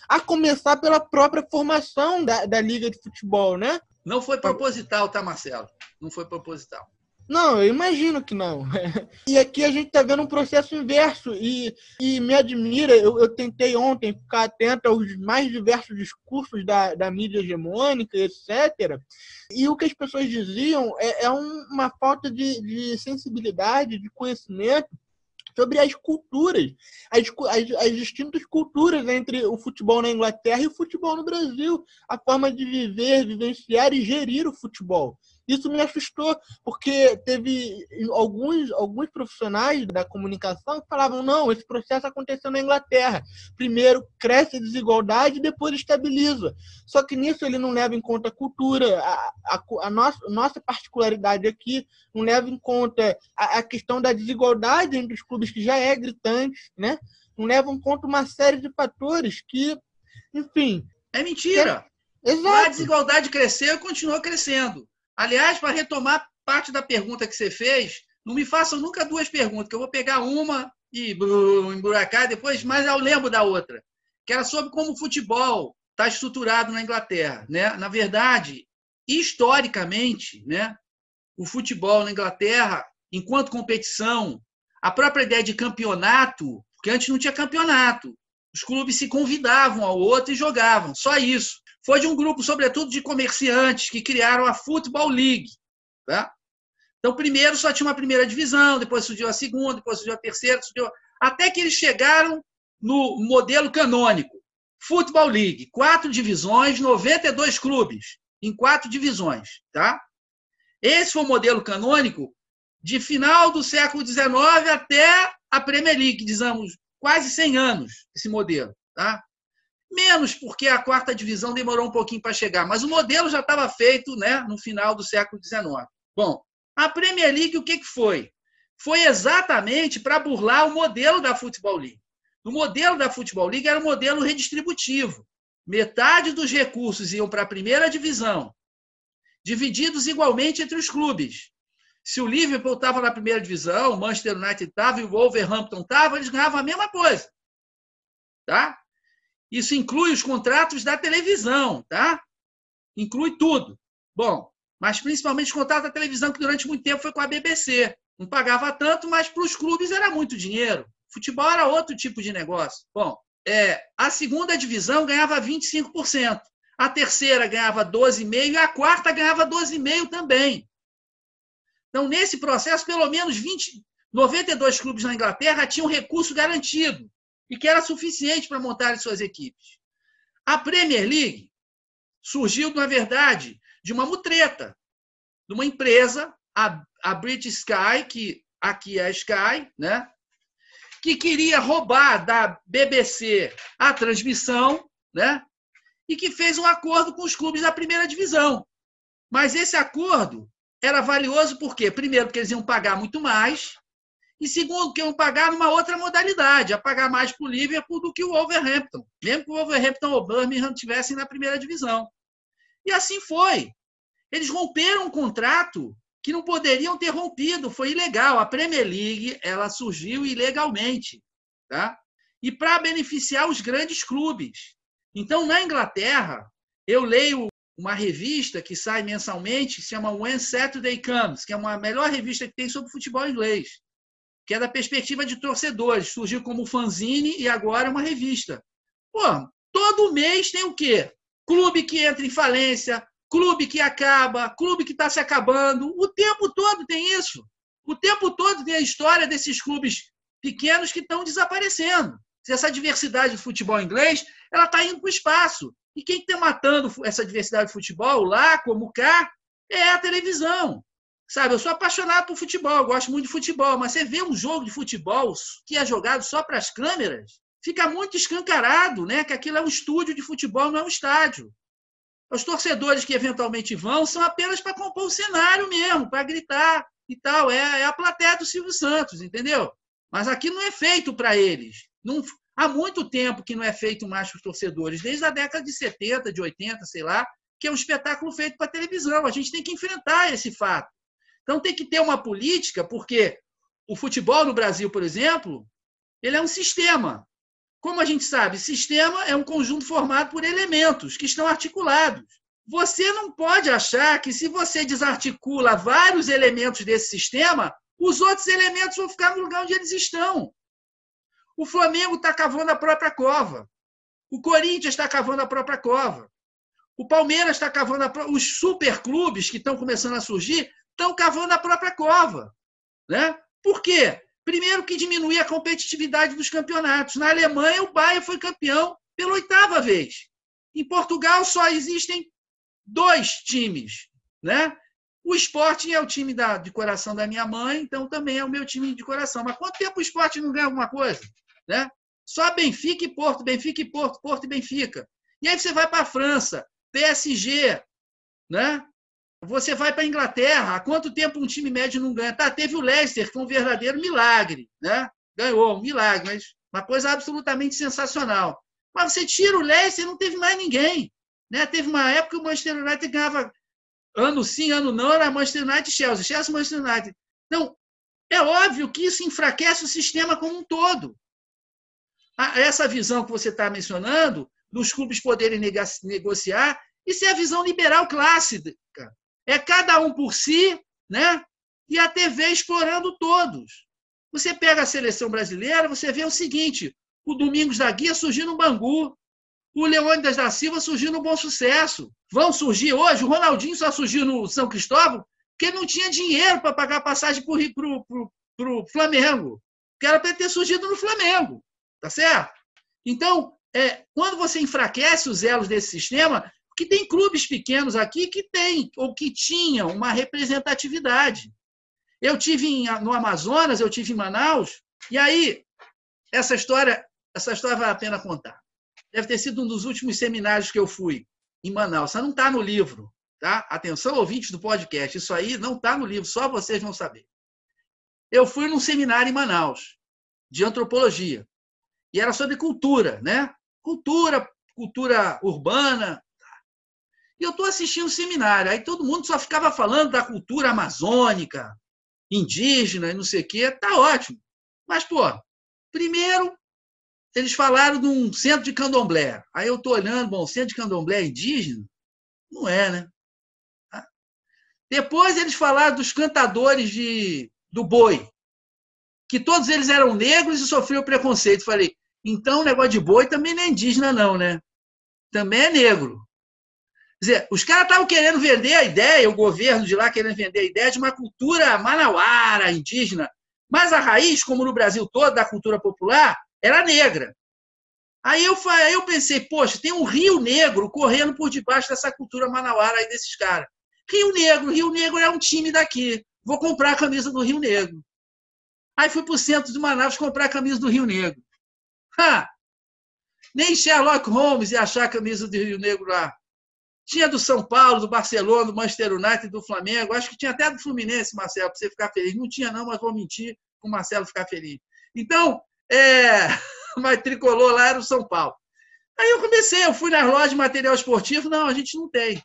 a começar pela própria formação da, da liga de futebol, né? Não foi proposital, tá, Marcelo? Não foi proposital. Não, eu imagino que não. E aqui a gente está vendo um processo inverso e, e me admira. Eu, eu, tentei ontem ficar atento aos mais diversos discursos da, da mídia hegemônica, etc. E o que as pessoas diziam é, é uma falta de, de sensibilidade, de conhecimento sobre as culturas, as, as, as, distintas culturas entre o futebol na Inglaterra e o futebol no Brasil, a forma de viver, vivenciar e gerir o futebol. Isso me assustou, porque teve alguns, alguns profissionais da comunicação que falavam: não, esse processo aconteceu na Inglaterra. Primeiro cresce a desigualdade e depois estabiliza. Só que nisso ele não leva em conta a cultura, a, a, a nossa, nossa particularidade aqui, não leva em conta a, a questão da desigualdade entre os clubes, que já é gritante, né? não leva em conta uma série de fatores que, enfim. É mentira! É... Exato. A desigualdade cresceu e continua crescendo. Aliás, para retomar parte da pergunta que você fez, não me façam nunca duas perguntas, que eu vou pegar uma e emburacar depois, mas eu lembro da outra, que era sobre como o futebol está estruturado na Inglaterra. Né? Na verdade, historicamente, né, o futebol na Inglaterra, enquanto competição, a própria ideia de campeonato, porque antes não tinha campeonato, os clubes se convidavam ao outro e jogavam, só isso foi de um grupo, sobretudo, de comerciantes que criaram a Football League. Tá? Então, primeiro só tinha uma primeira divisão, depois surgiu a segunda, depois surgiu a terceira, surgiu... até que eles chegaram no modelo canônico. Football League, quatro divisões, 92 clubes, em quatro divisões. Tá? Esse foi o modelo canônico de final do século XIX até a Premier League, dizemos, quase 100 anos, esse modelo. Tá? Menos porque a quarta divisão demorou um pouquinho para chegar, mas o modelo já estava feito né, no final do século XIX. Bom, a Premier League o que, que foi? Foi exatamente para burlar o modelo da Futebol League. O modelo da Futebol League era um modelo redistributivo. Metade dos recursos iam para a primeira divisão, divididos igualmente entre os clubes. Se o Liverpool estava na primeira divisão, o Manchester United estava e o Wolverhampton estava, eles ganhavam a mesma coisa. Tá? Isso inclui os contratos da televisão, tá? Inclui tudo. Bom, mas principalmente os contratos da televisão, que durante muito tempo foi com a BBC. Não pagava tanto, mas para os clubes era muito dinheiro. Futebol era outro tipo de negócio. Bom, é, a segunda divisão ganhava 25%. A terceira ganhava 12,5% e a quarta ganhava 12,5% também. Então, nesse processo, pelo menos 20, 92 clubes na Inglaterra tinham recurso garantido e que era suficiente para montar suas equipes. A Premier League surgiu, na verdade, de uma mutreta, de uma empresa, a, a British Sky, que aqui é a Sky, né? que queria roubar da BBC a transmissão, né? e que fez um acordo com os clubes da primeira divisão. Mas esse acordo era valioso por quê? Primeiro, porque eles iam pagar muito mais, e segundo, que iam pagar numa outra modalidade, a pagar mais para o Liverpool do que o Wolverhampton, mesmo que o Wolverhampton ou o Birmingham estivessem na primeira divisão. E assim foi. Eles romperam um contrato que não poderiam ter rompido, foi ilegal. A Premier League ela surgiu ilegalmente, tá? E para beneficiar os grandes clubes. Então, na Inglaterra, eu leio uma revista que sai mensalmente, que se chama When Saturday Comes, que é uma melhor revista que tem sobre futebol inglês que é da perspectiva de torcedores. Surgiu como fanzine e agora é uma revista. Pô, todo mês tem o quê? Clube que entra em falência, clube que acaba, clube que está se acabando. O tempo todo tem isso. O tempo todo tem a história desses clubes pequenos que estão desaparecendo. Essa diversidade do futebol inglês ela está indo para o espaço. E quem está matando essa diversidade de futebol lá, como cá, é a televisão. Sabe, eu sou apaixonado por futebol, gosto muito de futebol, mas você vê um jogo de futebol que é jogado só para as câmeras, fica muito escancarado, né? Que aquilo é um estúdio de futebol, não é um estádio. Os torcedores que eventualmente vão são apenas para compor o cenário mesmo, para gritar e tal. É, é, a plateia do Silvio Santos, entendeu? Mas aqui não é feito para eles. Não, há muito tempo que não é feito mais para os torcedores, desde a década de 70, de 80, sei lá, que é um espetáculo feito para televisão. A gente tem que enfrentar esse fato. Então tem que ter uma política, porque o futebol no Brasil, por exemplo, ele é um sistema. Como a gente sabe, sistema é um conjunto formado por elementos que estão articulados. Você não pode achar que se você desarticula vários elementos desse sistema, os outros elementos vão ficar no lugar onde eles estão. O Flamengo está cavando a própria cova. O Corinthians está cavando a própria cova. O Palmeiras está cavando a própria... Os superclubes que estão começando a surgir estão cavando a própria cova. Né? Por quê? Primeiro que diminuir a competitividade dos campeonatos. Na Alemanha, o Bayern foi campeão pela oitava vez. Em Portugal só existem dois times. Né? O Sporting é o time da, de coração da minha mãe, então também é o meu time de coração. Mas quanto tempo o Sporting não ganha alguma coisa? Né? Só Benfica e Porto, Benfica e Porto, Porto e Benfica. E aí você vai para a França, PSG, né? Você vai para a Inglaterra, há quanto tempo um time médio não ganha? Tá, teve o Leicester, que foi um verdadeiro milagre, né? Ganhou, um milagre, mas uma coisa absolutamente sensacional. Mas você tira o Leicester, não teve mais ninguém. Né? Teve uma época que o Manchester United ganhava ano sim, ano não, era Manchester United e Chelsea, Chelsea Manchester United. Então, é óbvio que isso enfraquece o sistema como um todo. Essa visão que você está mencionando, dos clubes poderem negociar, isso é a visão liberal clássica. É cada um por si, né? E a TV explorando todos. Você pega a seleção brasileira, você vê o seguinte: o Domingos da Guia surgiu no Bangu, o Leônidas da Silva surgiu no Bom Sucesso. Vão surgir hoje, o Ronaldinho só surgiu no São Cristóvão, porque não tinha dinheiro para pagar passagem para o Flamengo. Que era para ter surgido no Flamengo. Tá certo? Então, é, quando você enfraquece os elos desse sistema, que tem clubes pequenos aqui que têm, ou que tinham, uma representatividade. Eu tive em, no Amazonas, eu tive em Manaus, e aí, essa história, essa história vale a pena contar. Deve ter sido um dos últimos seminários que eu fui em Manaus. Isso não está no livro. Tá? Atenção, ouvintes do podcast, isso aí não está no livro, só vocês vão saber. Eu fui num seminário em Manaus, de antropologia, e era sobre cultura, né? Cultura, cultura urbana, e eu estou assistindo o seminário, aí todo mundo só ficava falando da cultura amazônica, indígena e não sei o quê. Tá ótimo. Mas, pô, primeiro eles falaram de um centro de candomblé. Aí eu estou olhando, bom, centro de candomblé é indígena? Não é, né? Tá? Depois eles falaram dos cantadores de, do boi, que todos eles eram negros e sofriam preconceito. Falei, então o negócio de boi também não é indígena, não, né? Também é negro. Dizer, os caras estavam querendo vender a ideia, o governo de lá querendo vender a ideia de uma cultura manauara, indígena. Mas a raiz, como no Brasil todo, da cultura popular, era negra. Aí eu, aí eu pensei, poxa, tem um Rio Negro correndo por debaixo dessa cultura manauara aí desses caras. Rio Negro, Rio Negro é um time daqui. Vou comprar a camisa do Rio Negro. Aí fui para o centro de Manaus comprar a camisa do Rio Negro. Ha! Nem Sherlock Holmes ia achar a camisa do Rio Negro lá. Tinha do São Paulo, do Barcelona, do Manchester United, do Flamengo. Acho que tinha até do Fluminense, Marcelo, para você ficar feliz. Não tinha, não, mas vou mentir para o Marcelo ficar feliz. Então, é... mas tricolor lá era o São Paulo. Aí eu comecei, eu fui nas lojas de material esportivo. Não, a gente não tem.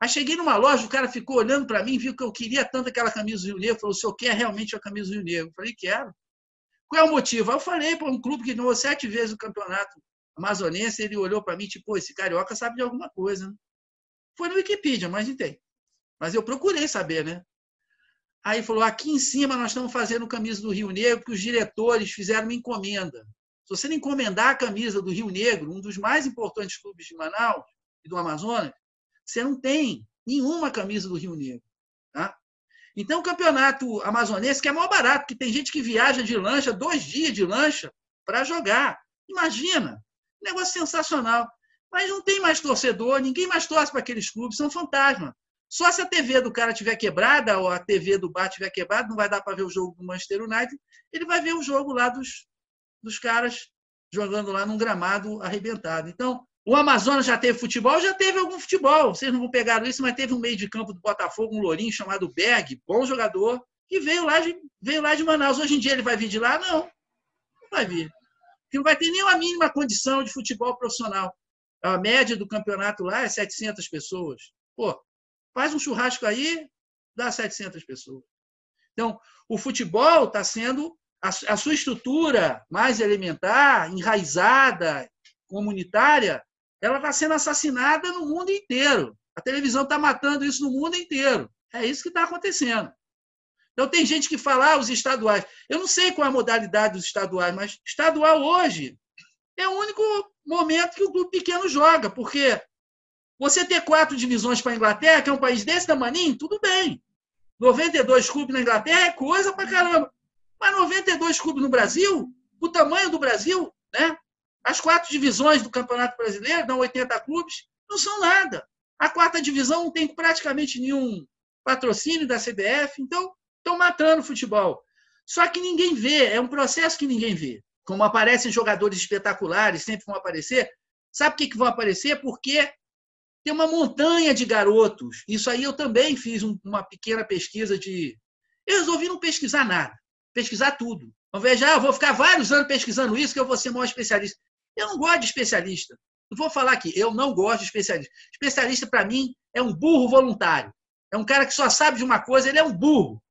Aí cheguei numa loja, o cara ficou olhando para mim, viu que eu queria tanto aquela camisa do Rio Negro. Falou: o senhor quer realmente a camisa do Rio Negro? Eu falei: quero. Qual é o motivo? Aí eu falei para um clube que ganhou sete vezes o campeonato amazonense, ele olhou para mim, tipo, esse carioca sabe de alguma coisa. Né? Foi no Wikipedia, mas não tem. Mas eu procurei saber, né? Aí falou: aqui em cima nós estamos fazendo camisa do Rio Negro, porque os diretores fizeram uma encomenda. Se você encomendar a camisa do Rio Negro, um dos mais importantes clubes de Manaus e do Amazonas, você não tem nenhuma camisa do Rio Negro. Tá? Então, o campeonato amazonense, que é maior barato, que tem gente que viaja de lancha, dois dias de lancha, para jogar. Imagina! Negócio sensacional. Mas não tem mais torcedor, ninguém mais torce para aqueles clubes, são fantasma. Só se a TV do cara tiver quebrada ou a TV do bar tiver quebrada, não vai dar para ver o jogo do Manchester United, ele vai ver o jogo lá dos, dos caras jogando lá num gramado arrebentado. Então, o Amazonas já teve futebol? Já teve algum futebol. Vocês não vão pegar isso, mas teve um meio de campo do Botafogo, um lourinho chamado Berg, bom jogador, que veio lá de, veio lá de Manaus. Hoje em dia ele vai vir de lá? Não. Não vai vir. Porque não vai ter nem a mínima condição de futebol profissional. A média do campeonato lá é 700 pessoas. Pô, faz um churrasco aí, dá 700 pessoas. Então, o futebol está sendo a sua estrutura mais elementar, enraizada, comunitária, ela está sendo assassinada no mundo inteiro. A televisão está matando isso no mundo inteiro. É isso que está acontecendo. Então, tem gente que fala ah, os estaduais. Eu não sei qual é a modalidade dos estaduais, mas estadual hoje é o único momento que o clube pequeno joga, porque você ter quatro divisões para a Inglaterra, que é um país desse tamanho, tudo bem. 92 clubes na Inglaterra é coisa para caramba. Mas 92 clubes no Brasil, o tamanho do Brasil, né? As quatro divisões do Campeonato Brasileiro, dão 80 clubes, não são nada. A quarta divisão não tem praticamente nenhum patrocínio da CBF, então estão matando o futebol. Só que ninguém vê, é um processo que ninguém vê. Como aparecem jogadores espetaculares, sempre vão aparecer. Sabe por que, que vão aparecer? Porque tem uma montanha de garotos. Isso aí eu também fiz uma pequena pesquisa de. Eu resolvi não pesquisar nada, pesquisar tudo. Invés de, ah, vou ficar vários anos pesquisando isso, que eu vou ser maior especialista. Eu não gosto de especialista. Eu vou falar aqui, eu não gosto de especialista. Especialista, para mim, é um burro voluntário. É um cara que só sabe de uma coisa, ele é um burro.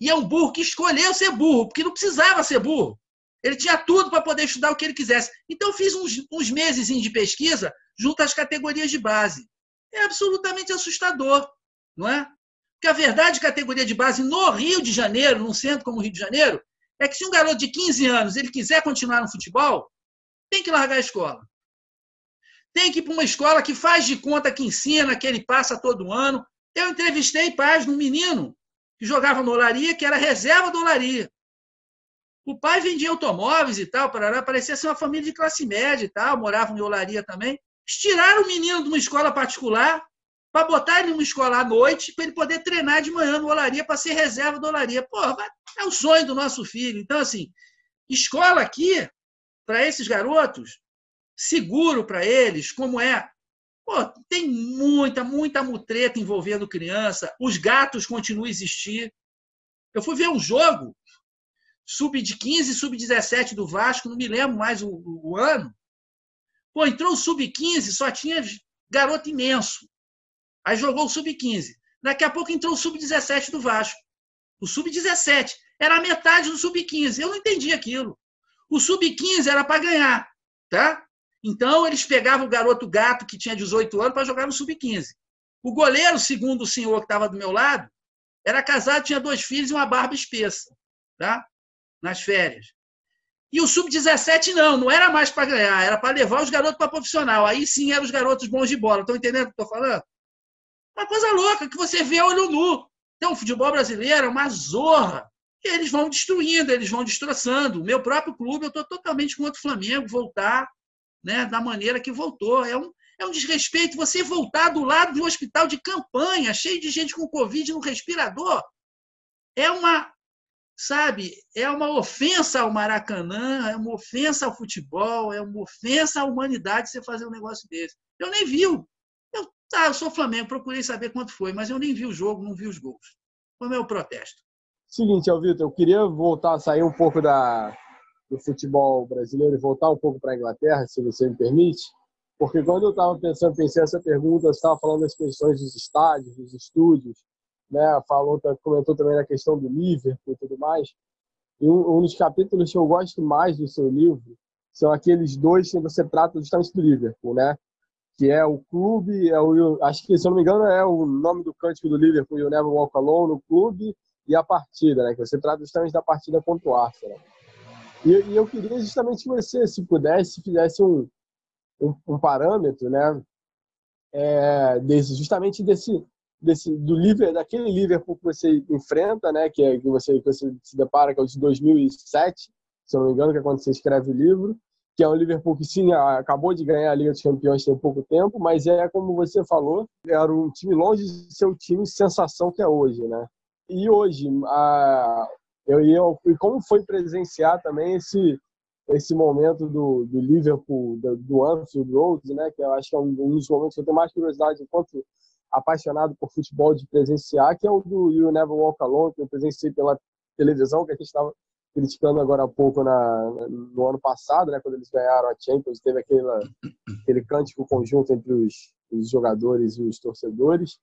E é um burro que escolheu ser burro, porque não precisava ser burro. Ele tinha tudo para poder estudar o que ele quisesse. Então, fiz uns, uns meses de pesquisa junto às categorias de base. É absolutamente assustador, não é? Porque a verdade, categoria de base no Rio de Janeiro, num centro como o Rio de Janeiro, é que se um garoto de 15 anos ele quiser continuar no futebol, tem que largar a escola. Tem que ir para uma escola que faz de conta que ensina, que ele passa todo ano. Eu entrevistei pais de um menino que jogava no Olaria, que era reserva do Olaria. O pai vendia automóveis e tal, parará, parecia ser uma família de classe média e tal, moravam em Olaria também. Estiraram o menino de uma escola particular para botar ele numa escola à noite para ele poder treinar de manhã no Olaria para ser reserva do Olaria. Pô, é o sonho do nosso filho. Então, assim, escola aqui para esses garotos, seguro para eles, como é. Pô, tem muita, muita mutreta envolvendo criança, os gatos continuam a existir. Eu fui ver um jogo, sub de 15, sub 17 do Vasco, não me lembro mais o, o ano. Pô, entrou o sub 15, só tinha garoto imenso. Aí jogou o sub 15. Daqui a pouco entrou o sub 17 do Vasco. O sub 17 era a metade do sub 15. Eu não entendi aquilo. O sub-15 era para ganhar, tá? Então eles pegavam o garoto gato que tinha 18 anos para jogar no sub-15. O goleiro, segundo o senhor que estava do meu lado, era casado, tinha dois filhos e uma barba espessa, tá? Nas férias. E o sub-17 não, não era mais para ganhar, era para levar os garotos para profissional. Aí sim eram os garotos bons de bola. Estão entendendo o que estou falando? Uma coisa louca que você vê olho nu. Então, o futebol brasileiro é uma zorra e eles vão destruindo, eles vão destroçando. O meu próprio clube, eu estou totalmente contra o Flamengo voltar né, da maneira que voltou. É um, é um desrespeito você voltar do lado de um hospital de campanha, cheio de gente com Covid no respirador. É uma, sabe, é uma ofensa ao Maracanã, é uma ofensa ao futebol, é uma ofensa à humanidade você fazer um negócio desse. Eu nem vi. Eu, tá, eu sou Flamengo, procurei saber quanto foi, mas eu nem vi o jogo, não vi os gols. Foi meu protesto. Seguinte, Vitor, eu queria voltar, sair um pouco da, do futebol brasileiro e voltar um pouco para a Inglaterra, se você me permite, porque quando eu estava pensando, pensei essa pergunta, você estava falando das questões dos estádios, dos estúdios, né? Falou, comentou também na questão do Liverpool e tudo mais. E um, um dos capítulos que eu gosto mais do seu livro são aqueles dois que você trata justamente do Liverpool, né? Que é o clube, é o, acho que se eu não me engano é o nome do cântico do Liverpool, You Never Walk Alone, no clube e a partida, né? Que você trata justamente da partida contra o Arsenal. E, e eu queria justamente que você, se pudesse, fizesse um, um, um parâmetro, né? É, desse, justamente desse, desse do Liverpool, daquele Liverpool que você enfrenta, né? Que, é, que, você, que você se depara que é o de 2007, se eu não me engano, que é quando você escreve o livro, que é um Liverpool que sim, acabou de ganhar a Liga dos Campeões tem pouco tempo, mas é como você falou, era um time longe de ser o time sensação que é hoje, né? E hoje, a, eu, eu e como foi presenciar também esse esse momento do, do Liverpool, do, do Anfield Road, né? Que eu acho que é um, um dos momentos que eu tenho mais curiosidade enquanto apaixonado por futebol de presenciar, que é o do You Never Walk Alone, que eu presenciei pela televisão, que a gente estava criticando agora há pouco na, no ano passado, né, quando eles ganharam a Champions, teve aquele, aquele cântico conjunto entre os, os jogadores e os torcedores.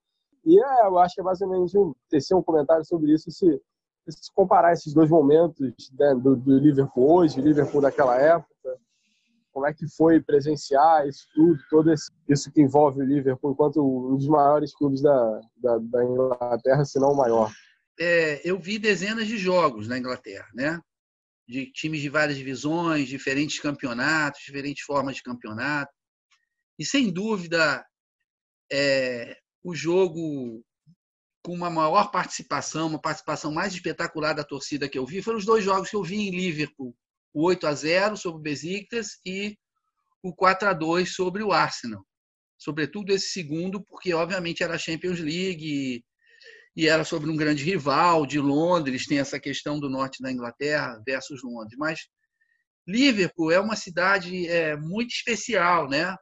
E é, eu acho que é basicamente um, tecer um comentário sobre isso, se, se comparar esses dois momentos né, do, do Liverpool hoje, Liverpool daquela época, como é que foi presenciar isso tudo, todo esse, isso que envolve o Liverpool enquanto um dos maiores clubes da, da, da Inglaterra, se não o maior? É, eu vi dezenas de jogos na Inglaterra, né? De times de várias divisões, diferentes campeonatos, diferentes formas de campeonato. E sem dúvida, é, o jogo com uma maior participação, uma participação mais espetacular da torcida que eu vi, foram os dois jogos que eu vi em Liverpool o 8 a 0 sobre o Besiktas e o 4 a 2 sobre o Arsenal. Sobretudo esse segundo, porque obviamente era a Champions League e, era sobre um grande rival de Londres, tem essa questão do norte da Inglaterra versus Londres. Mas Liverpool é uma cidade é, muito especial, né?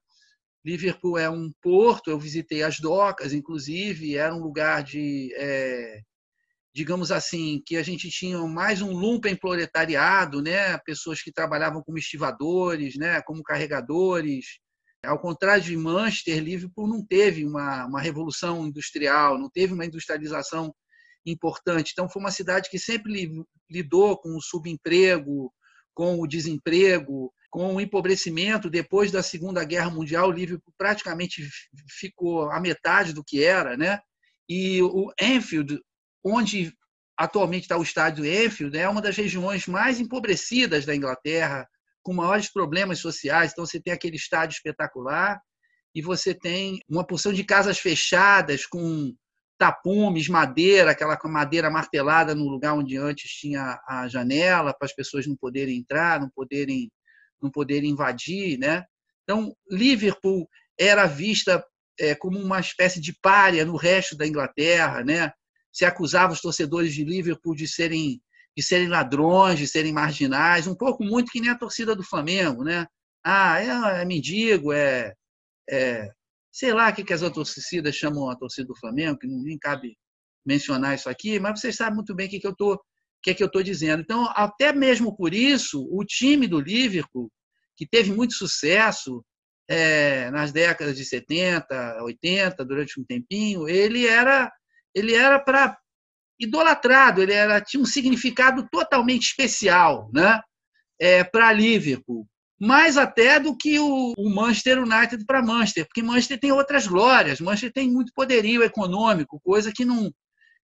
Liverpool é um porto, eu visitei as docas, inclusive, era um lugar de é, digamos assim, que a gente tinha mais um lumpen proletariado, né? pessoas que trabalhavam como estivadores, né? como carregadores. Ao contrário de Manchester, Liverpool não teve uma, uma revolução industrial, não teve uma industrialização importante. Então, foi uma cidade que sempre lidou com o subemprego, com o desemprego, com o empobrecimento. Depois da Segunda Guerra Mundial, Liverpool praticamente ficou a metade do que era, né? E o Enfield onde atualmente está o estádio Enfield, é uma das regiões mais empobrecidas da Inglaterra, com maiores problemas sociais. Então, você tem aquele estádio espetacular e você tem uma porção de casas fechadas com tapumes, madeira, aquela madeira martelada no lugar onde antes tinha a janela para as pessoas não poderem entrar, não poderem não poderem invadir, né? Então, Liverpool era vista é, como uma espécie de párea no resto da Inglaterra, né? se acusava os torcedores de Liverpool de serem, de serem ladrões, de serem marginais, um pouco muito que nem a torcida do Flamengo, né? Ah, é, é mendigo, é, é, sei lá o que, que as outras torcidas chamam a torcida do Flamengo, que nem cabe mencionar isso aqui, mas vocês sabem muito bem o que, que eu tô que é que eu estou dizendo. Então, até mesmo por isso, o time do Liverpool, que teve muito sucesso é, nas décadas de 70, 80, durante um tempinho, ele era ele era para idolatrado, ele era tinha um significado totalmente especial, né? É, para Liverpool, mais até do que o, o Manchester United para Manchester, porque Manchester tem outras glórias, Manchester tem muito poderio econômico, coisa que não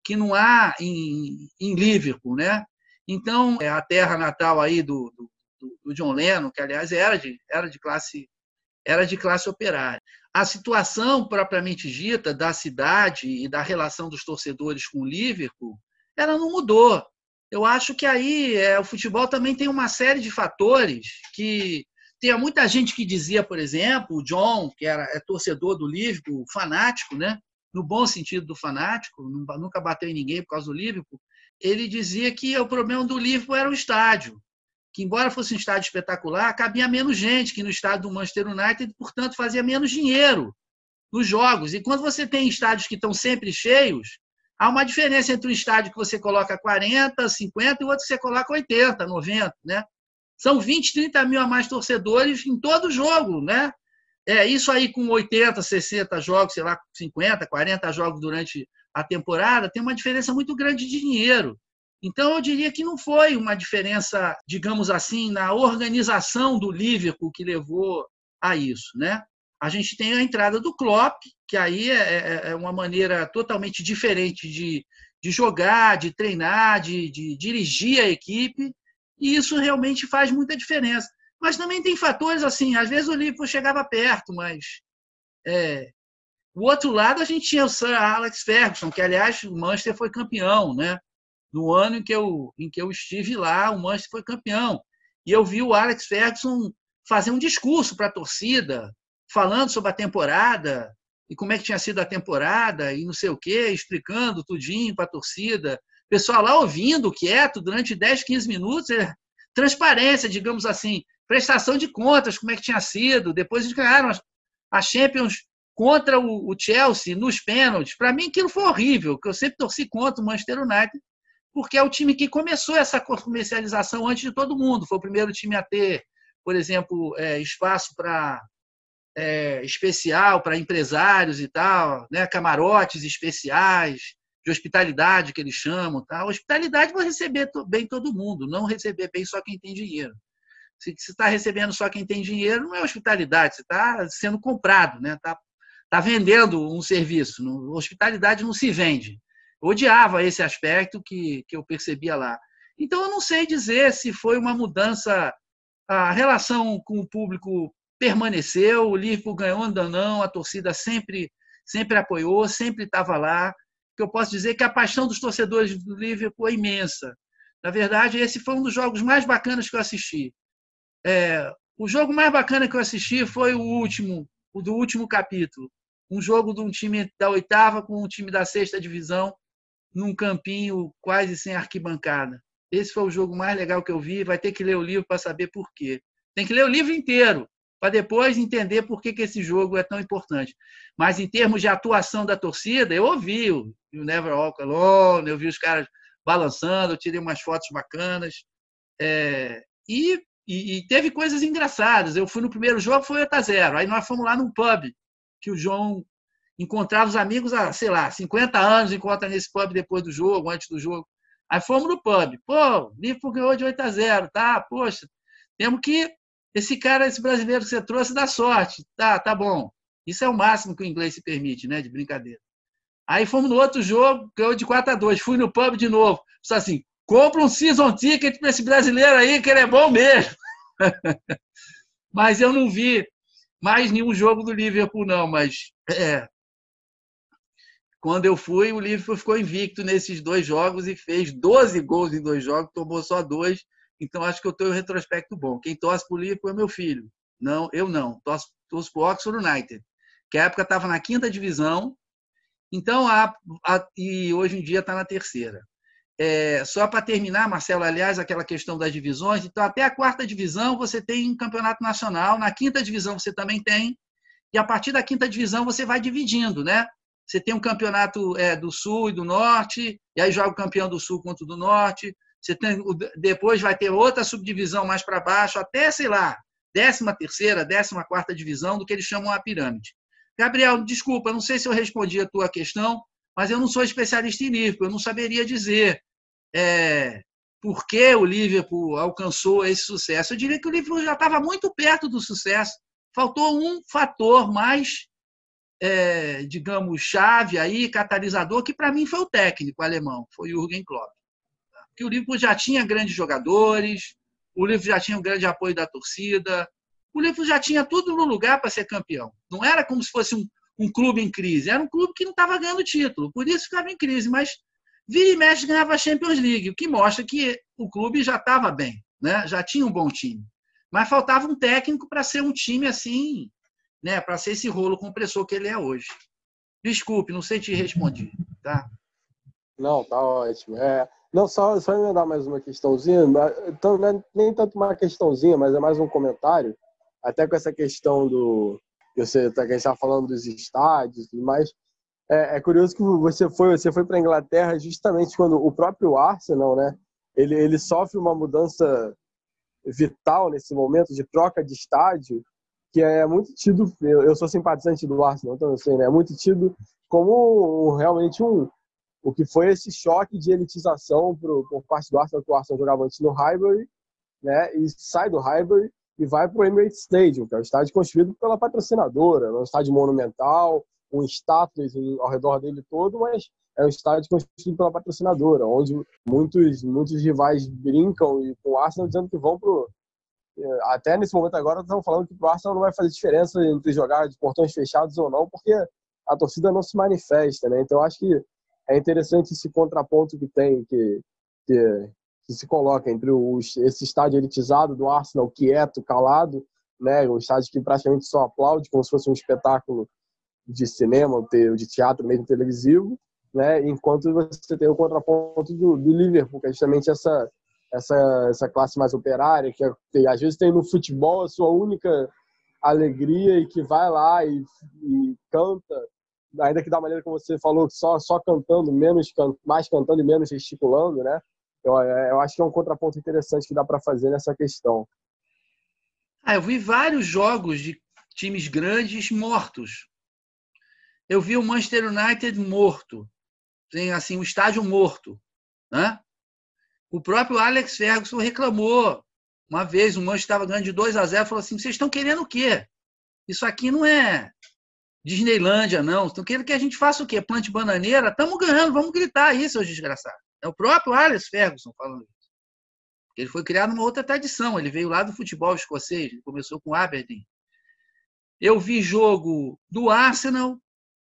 que não há em, em Liverpool, né? Então, é a terra natal aí do, do, do John Lennon, que aliás era de, era de classe era de classe operária. A situação propriamente dita da cidade e da relação dos torcedores com o Liverpool, ela não mudou. Eu acho que aí é, o futebol também tem uma série de fatores que tem muita gente que dizia, por exemplo, o John, que era é torcedor do Liverpool, fanático, né? No bom sentido do fanático, nunca bateu em ninguém por causa do Liverpool, ele dizia que o problema do Liverpool era o estádio que, embora fosse um estádio espetacular, cabia menos gente que no estádio do Manchester United, portanto, fazia menos dinheiro nos jogos. E quando você tem estádios que estão sempre cheios, há uma diferença entre um estádio que você coloca 40, 50 e outro que você coloca 80, 90, né? São 20, 30 mil a mais torcedores em todo jogo, né? É, isso aí com 80, 60 jogos, sei lá, 50, 40 jogos durante a temporada, tem uma diferença muito grande de dinheiro. Então, eu diria que não foi uma diferença, digamos assim, na organização do Liverpool que levou a isso. Né? A gente tem a entrada do Klopp, que aí é, é, é uma maneira totalmente diferente de, de jogar, de treinar, de, de dirigir a equipe, e isso realmente faz muita diferença. Mas também tem fatores assim, às vezes o Liverpool chegava perto, mas é, o outro lado a gente tinha o Sir Alex Ferguson, que aliás o Manchester foi campeão, né? no ano em que eu, em que eu estive lá, o Manchester foi campeão. E eu vi o Alex Ferguson fazer um discurso para a torcida, falando sobre a temporada e como é que tinha sido a temporada e não sei o quê, explicando tudinho para a torcida. O pessoal lá ouvindo, quieto, durante 10, 15 minutos, é transparência, digamos assim, prestação de contas, como é que tinha sido. Depois eles ganharam a Champions contra o Chelsea nos pênaltis. Para mim, aquilo foi horrível, que eu sempre torci contra o Manchester United, porque é o time que começou essa comercialização antes de todo mundo. Foi o primeiro time a ter, por exemplo, é, espaço para é, especial para empresários e tal, né? camarotes especiais de hospitalidade que eles chamam. Tá? Hospitalidade vai receber bem todo mundo, não receber bem só quem tem dinheiro. Se está recebendo só quem tem dinheiro, não é hospitalidade, você está sendo comprado, está né? Tá, tá vendendo um serviço. Hospitalidade não se vende. Eu odiava esse aspecto que, que eu percebia lá. Então, eu não sei dizer se foi uma mudança. A relação com o público permaneceu, o Liverpool ganhou ou não, a torcida sempre, sempre apoiou, sempre estava lá. Que eu posso dizer é que a paixão dos torcedores do Liverpool é imensa. Na verdade, esse foi um dos jogos mais bacanas que eu assisti. É, o jogo mais bacana que eu assisti foi o último, o do último capítulo. Um jogo de um time da oitava com um time da sexta divisão, num campinho quase sem arquibancada. Esse foi o jogo mais legal que eu vi. Vai ter que ler o livro para saber por quê. Tem que ler o livro inteiro para depois entender por que, que esse jogo é tão importante. Mas em termos de atuação da torcida, eu ouvi o Never Walk Alone, eu vi os caras balançando, eu tirei umas fotos bacanas. É, e, e, e, teve coisas engraçadas. Eu fui no primeiro jogo, foi 8 a 0 Aí nós fomos lá num pub, que o João encontrava os amigos há, sei lá, 50 anos, encontra nesse pub depois do jogo, antes do jogo. Aí fomos no pub. Pô, Liverpool ganhou de 8 a 0 tá? Poxa, temos que esse cara, esse brasileiro que você trouxe, dá sorte. Tá, tá bom. Isso é o máximo que o inglês se permite, né? De brincadeira. Aí fomos no outro jogo, ganhou de 4 a 2 Fui no pub de novo. Só assim, compra um season ticket para esse brasileiro aí, que ele é bom mesmo. mas eu não vi mais nenhum jogo do Liverpool, não. Mas é, quando eu fui, o Liverpool ficou invicto nesses dois jogos e fez 12 gols em dois jogos, tomou só dois então, acho que eu tenho um retrospecto bom. Quem torce para o Liverpool é meu filho. Não, eu não. Torço, torço para o Oxford United, que a época estava na quinta divisão, então a, a, e hoje em dia está na terceira. É, só para terminar, Marcelo, aliás, aquela questão das divisões, então até a quarta divisão você tem um campeonato nacional, na quinta divisão você também tem, e a partir da quinta divisão você vai dividindo, né? Você tem um campeonato é, do Sul e do Norte, e aí joga o campeão do Sul contra o do Norte. Você tem, depois vai ter outra subdivisão mais para baixo, até, sei lá, 13 terceira, 14 quarta divisão do que eles chamam a pirâmide. Gabriel, desculpa, não sei se eu respondi a tua questão, mas eu não sou especialista em Liverpool, eu não saberia dizer é, por que o Liverpool alcançou esse sucesso. Eu diria que o Liverpool já estava muito perto do sucesso. Faltou um fator mais, é, digamos, chave aí, catalisador, que para mim foi o técnico alemão, foi o Jürgen Klopp que o Liverpool já tinha grandes jogadores, o Liverpool já tinha um grande apoio da torcida, o Liverpool já tinha tudo no lugar para ser campeão. Não era como se fosse um, um clube em crise, era um clube que não estava ganhando título, por isso ficava em crise, mas vira e mexe ganhava a Champions League, o que mostra que o clube já estava bem, né? já tinha um bom time. Mas faltava um técnico para ser um time assim, né? para ser esse rolo compressor que ele é hoje. Desculpe, não sei te responder. Tá? Não, tá ótimo. É, não, só, só emendar mais uma questãozinha, então, é nem tanto uma questãozinha, mas é mais um comentário, até com essa questão do. Você tá, que está falando dos estádios e tudo mais. É, é, curioso que você foi, você foi para a Inglaterra justamente quando o próprio Arsenal, né? Ele, ele sofre uma mudança vital nesse momento de troca de estádio, que é muito tido. Eu, eu sou simpatizante do Arsenal, então eu sei, né? É muito tido como realmente um, o que foi esse choque de elitização pro, por parte do Arsenal, que o Arsenal jogava antes no Highbury, né, e sai do Highbury e vai para o Emirates Stadium, que é um estádio construído pela patrocinadora, é um estádio monumental, um status ao redor dele todo, mas é um estádio construído pela patrocinadora, onde muitos, muitos rivais brincam e com o Arsenal dizendo que vão pro é, até nesse momento agora estão falando que o Arsenal não vai fazer diferença entre jogar de portões fechados ou não, porque a torcida não se manifesta, né? Então acho que é interessante esse contraponto que tem, que, que, que se coloca entre os, esse estádio elitizado do Arsenal, quieto, calado, né? Um estádio que praticamente só aplaude, como se fosse um espetáculo de cinema, ou de teatro mesmo televisivo, né? Enquanto você tem o contraponto do, do Liverpool, que é justamente essa essa essa classe mais operária que, é, que às vezes tem no futebol a sua única alegria e que vai lá e, e canta, ainda que da maneira como você falou, só só cantando, menos mais cantando e menos gesticulando, né? Eu, eu acho que é um contraponto interessante que dá para fazer nessa questão. Ah, eu vi vários jogos de times grandes mortos. Eu vi o Manchester United morto, tem assim um estádio morto, né? O próprio Alex Ferguson reclamou uma vez, o Manchester estava ganhando de 2 a 0, falou assim: "Vocês estão querendo o quê? Isso aqui não é Disneylândia, não. Estão querendo que a gente faça o quê? Plante bananeira? Estamos ganhando, vamos gritar aí, seus desgraçados." É o próprio Alex Ferguson falando isso. Ele foi criado numa outra tradição. Ele veio lá do futebol escocês. Começou com Aberdeen. Eu vi jogo do Arsenal,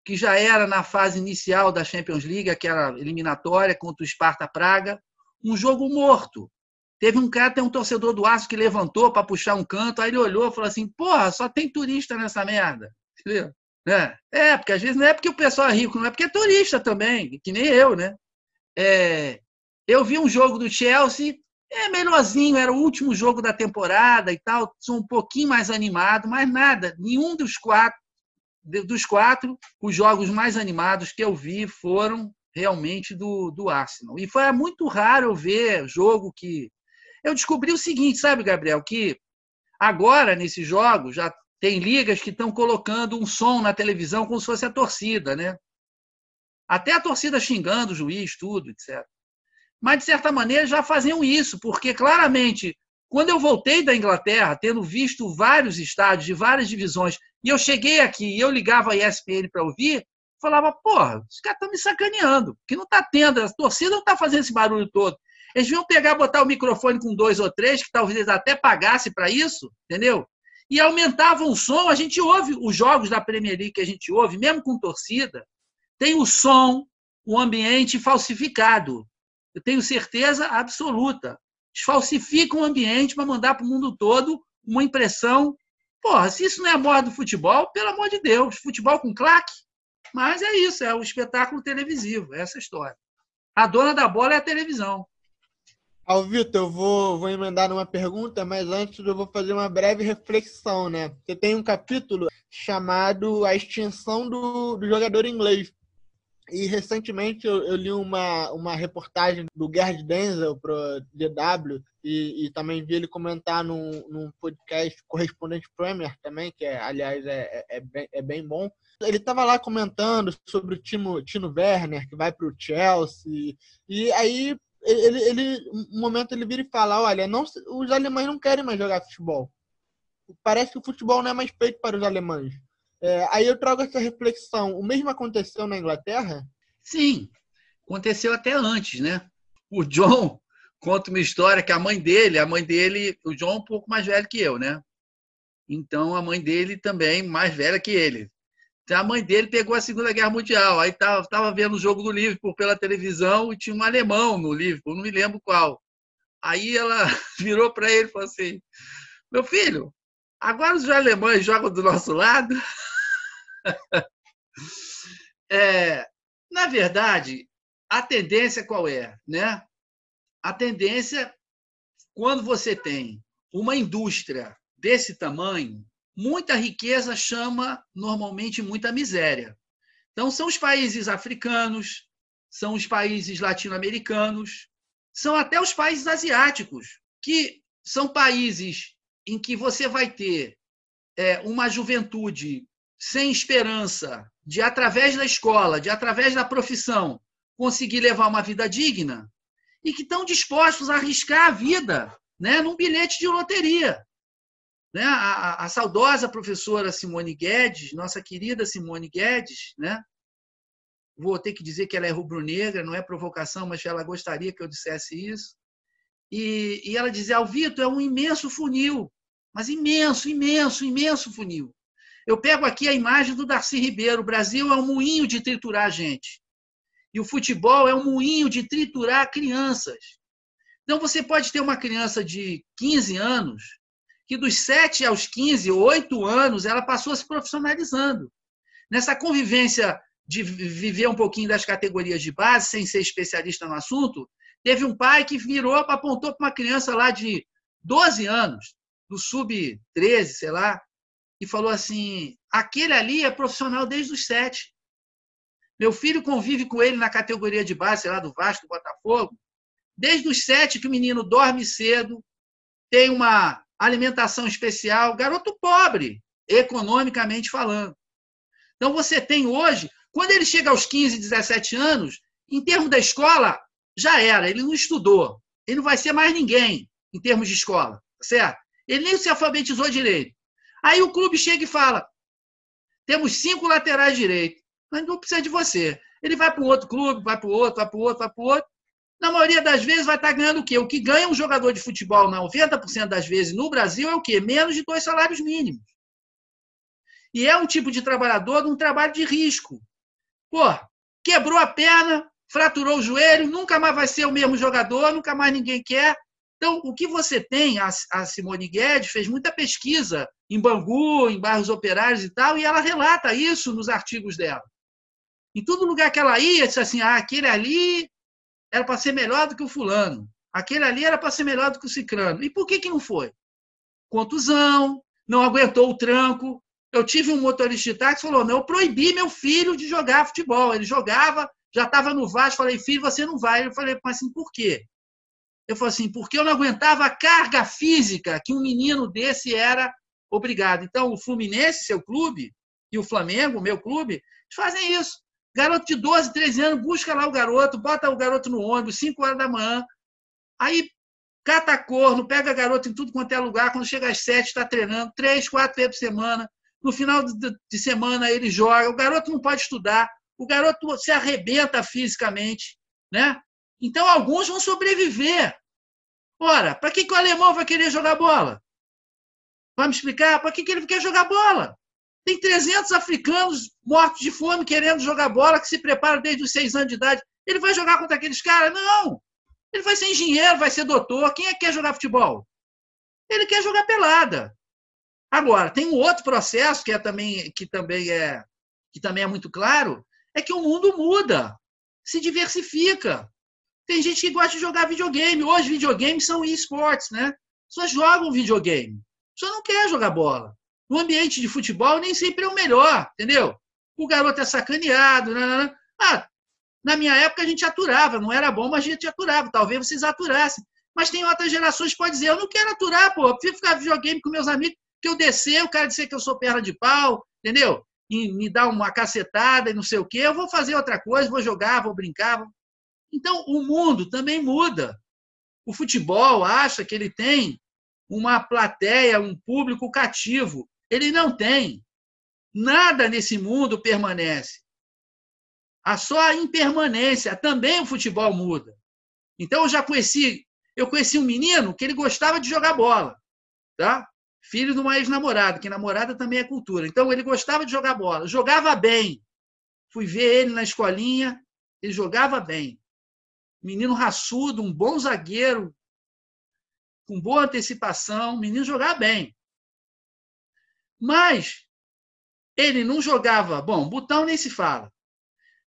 que já era na fase inicial da Champions League, aquela eliminatória contra o Sparta Praga. Um jogo morto. Teve um cara, tem um torcedor do Arsenal que levantou para puxar um canto, aí ele olhou e falou assim: Porra, só tem turista nessa merda. Entendeu? É, é, porque às vezes não é porque o pessoal é rico, não é porque é turista também, que nem eu, né? É, eu vi um jogo do Chelsea, é melhorzinho, era o último jogo da temporada e tal, sou um pouquinho mais animado, mas nada, nenhum dos quatro, dos quatro, os jogos mais animados que eu vi foram realmente do, do Arsenal. E foi muito raro eu ver jogo que. Eu descobri o seguinte, sabe, Gabriel, que agora, nesses jogos, já tem ligas que estão colocando um som na televisão como se fosse a torcida, né? Até a torcida xingando o juiz, tudo, etc. Mas, de certa maneira, já faziam isso, porque claramente, quando eu voltei da Inglaterra, tendo visto vários estádios de várias divisões, e eu cheguei aqui e eu ligava a ESPN para ouvir, falava, porra, os caras estão me sacaneando, que não está tendo, a torcida não está fazendo esse barulho todo. Eles iam pegar, botar o microfone com dois ou três, que talvez até pagasse para isso, entendeu? E aumentavam o som, a gente ouve os jogos da Premier League que a gente ouve, mesmo com torcida, tem o som, o ambiente falsificado. Eu tenho certeza absoluta. Eles falsificam o ambiente para mandar para o mundo todo uma impressão. Porra, se isso não é a moda do futebol, pelo amor de Deus, futebol com claque. Mas é isso, é o espetáculo televisivo, é essa história. A dona da bola é a televisão. Ao Vitor, eu vou, vou emendar numa pergunta, mas antes eu vou fazer uma breve reflexão, né? Você tem um capítulo chamado A Extinção do, do Jogador Inglês. E recentemente eu, eu, li uma, uma reportagem do Gerd Denzel para DW e, e, também vi ele comentar num, num podcast correspondente Premier também, que é, aliás é, é, é, bem, é bem bom. Ele estava lá comentando sobre o Timo, Tino Werner, que vai para o Chelsea, e aí ele, ele, um momento ele vira e fala, olha, não, os alemães não querem mais jogar futebol. Parece que o futebol não é mais feito para os alemães. É, aí eu trago essa reflexão. O mesmo aconteceu na Inglaterra? Sim, aconteceu até antes, né? O John conta uma história que a mãe dele, a mãe dele, o John é um pouco mais velho que eu, né? Então a mãe dele também mais velha que ele. Então a mãe dele pegou a Segunda Guerra Mundial. Aí tava, tava vendo o jogo do Liverpool pela televisão e tinha um alemão no Liverpool, não me lembro qual. Aí ela virou para ele e falou assim: Meu filho, agora os alemães jogam do nosso lado? é, na verdade, a tendência qual é? Né? A tendência, quando você tem uma indústria desse tamanho, muita riqueza chama normalmente muita miséria. Então, são os países africanos, são os países latino-americanos, são até os países asiáticos, que são países em que você vai ter é, uma juventude sem esperança de, através da escola, de, através da profissão, conseguir levar uma vida digna e que estão dispostos a arriscar a vida né, num bilhete de loteria. Né? A, a, saudosa professora Simone Guedes, nossa querida Simone Guedes, né? vou ter que dizer que ela é rubro-negra, não é provocação, mas ela gostaria que eu dissesse isso. E, e ela dizia: Alvito, é um imenso funil, mas imenso, imenso, imenso funil. Eu pego aqui a imagem do Darcy Ribeiro. O Brasil é um moinho de triturar gente. E o futebol é um moinho de triturar crianças. Então você pode ter uma criança de 15 anos que dos 7 aos 15, 8 anos, ela passou se profissionalizando. Nessa convivência de viver um pouquinho das categorias de base, sem ser especialista no assunto, teve um pai que virou, apontou para uma criança lá de 12 anos, do sub-13, sei lá, e falou assim: aquele ali é profissional desde os 7. Meu filho convive com ele na categoria de base, sei lá, do Vasco, do Botafogo, desde os 7 que o menino dorme cedo, tem uma alimentação especial, garoto pobre, economicamente falando. Então você tem hoje, quando ele chega aos 15, 17 anos, em termos da escola, já era, ele não estudou. Ele não vai ser mais ninguém em termos de escola, certo? Ele nem se alfabetizou direito. Aí o clube chega e fala: temos cinco laterais direitos, mas não precisa de você. Ele vai para o outro clube, vai para o outro, vai para o outro, vai para o outro. Na maioria das vezes vai estar ganhando o quê? O que ganha um jogador de futebol, 90% das vezes no Brasil, é o quê? Menos de dois salários mínimos. E é um tipo de trabalhador de um trabalho de risco. Pô, quebrou a perna, fraturou o joelho, nunca mais vai ser o mesmo jogador, nunca mais ninguém quer. Então, o que você tem, a, Simone Guedes fez muita pesquisa em Bangu, em bairros operários e tal, e ela relata isso nos artigos dela. Em todo lugar que ela ia, disse assim: ah, aquele ali era para ser melhor do que o fulano, aquele ali era para ser melhor do que o cicrano. E por que, que não foi? Contusão, não aguentou o tranco. Eu tive um motorista de táxi que falou: não, eu proibi meu filho de jogar futebol. Ele jogava, já estava no Vasco, falei, filho, você não vai. Eu falei, mas assim, por quê? Eu falei assim, porque eu não aguentava a carga física que um menino desse era obrigado. Então, o Fluminense, seu clube, e o Flamengo, meu clube, fazem isso. Garoto de 12, 13 anos, busca lá o garoto, bota o garoto no ônibus, 5 horas da manhã, aí cata corno, pega garoto em tudo quanto é lugar, quando chega às 7, está treinando, 3, 4 vezes por semana. No final de semana ele joga, o garoto não pode estudar, o garoto se arrebenta fisicamente, né? Então, alguns vão sobreviver. Ora, para que, que o alemão vai querer jogar bola? Vai me explicar? Para que, que ele quer jogar bola? Tem 300 africanos mortos de fome querendo jogar bola, que se preparam desde os seis anos de idade. Ele vai jogar contra aqueles caras? Não! Ele vai ser engenheiro, vai ser doutor. Quem é que quer jogar futebol? Ele quer jogar pelada. Agora, tem um outro processo que, é também, que, também é, que também é muito claro, é que o mundo muda, se diversifica. Tem gente que gosta de jogar videogame. Hoje, videogames são esportes, né? Só jogam videogame. Só não quer jogar bola. No ambiente de futebol, nem sempre é o melhor, entendeu? O garoto é sacaneado. Né, né, né? Ah, na minha época a gente aturava, não era bom, mas a gente aturava. Talvez vocês aturassem. Mas tem outras gerações que podem dizer: eu não quero aturar, pô, eu prefiro ficar videogame com meus amigos, que eu descer, o cara dizer que eu sou perna de pau, entendeu? E me dar uma cacetada e não sei o quê. Eu vou fazer outra coisa, vou jogar, vou brincar. Então, o mundo também muda. O futebol acha que ele tem uma plateia, um público cativo. Ele não tem. Nada nesse mundo permanece. A só a impermanência. Também o futebol muda. Então, eu já conheci, eu conheci um menino que ele gostava de jogar bola. Tá? Filho de uma ex-namorada, que namorada também é cultura. Então, ele gostava de jogar bola. Jogava bem. Fui ver ele na escolinha, ele jogava bem menino raçudo, um bom zagueiro, com boa antecipação, menino jogava bem. Mas ele não jogava, bom, botão nem se fala.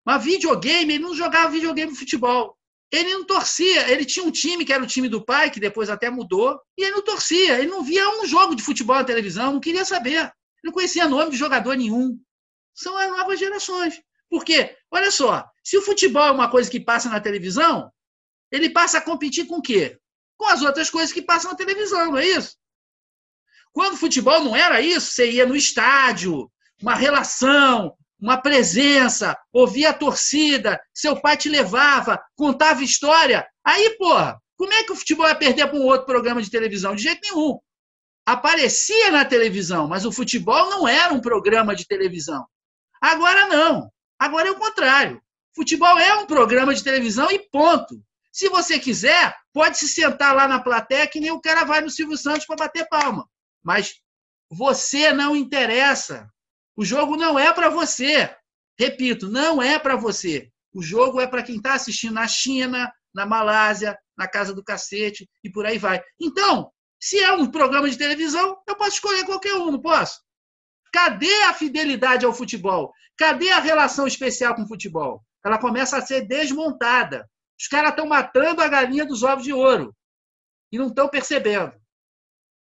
Mas videogame, ele não jogava videogame de futebol. Ele não torcia, ele tinha um time que era o time do pai, que depois até mudou, e ele não torcia, ele não via um jogo de futebol na televisão, não queria saber. Não conhecia nome de jogador nenhum. São as novas gerações. Porque, olha só, se o futebol é uma coisa que passa na televisão, ele passa a competir com o quê? Com as outras coisas que passam na televisão, não é isso? Quando o futebol não era isso, você ia no estádio, uma relação, uma presença, ouvia a torcida, seu pai te levava, contava história. Aí, porra, como é que o futebol ia perder para um outro programa de televisão? De jeito nenhum. Aparecia na televisão, mas o futebol não era um programa de televisão. Agora não. Agora é o contrário. Futebol é um programa de televisão e ponto. Se você quiser, pode se sentar lá na plateia que nem o cara vai no Silvio Santos para bater palma. Mas você não interessa. O jogo não é para você. Repito, não é para você. O jogo é para quem está assistindo na China, na Malásia, na Casa do Cacete e por aí vai. Então, Se é um programa de televisão, eu posso escolher qualquer um, não posso? Cadê a fidelidade ao futebol? Cadê a relação especial com o futebol? Ela começa a ser desmontada. Os caras estão matando a galinha dos ovos de ouro e não estão percebendo.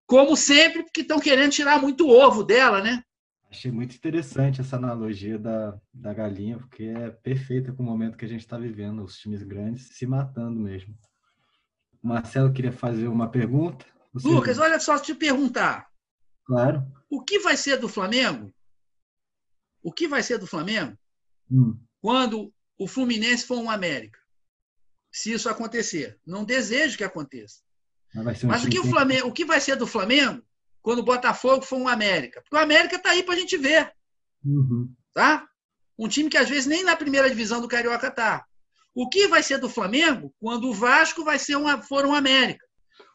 Como sempre, porque estão querendo tirar muito ovo dela, né? Achei muito interessante essa analogia da, da galinha, porque é perfeita com o momento que a gente está vivendo, os times grandes se matando mesmo. O Marcelo queria fazer uma pergunta. Você... Lucas, olha só, te perguntar. Claro. O que vai ser do Flamengo? O que vai ser do Flamengo Hum. quando o Fluminense for um América? Se isso acontecer. Não desejo que aconteça. Mas um Mas o que, o, Flamengo, o que vai ser do Flamengo quando o Botafogo for um América? Porque o América está aí para a gente ver. Uhum. tá? Um time que às vezes nem na primeira divisão do Carioca tá. O que vai ser do Flamengo quando o Vasco vai ser uma, for um América?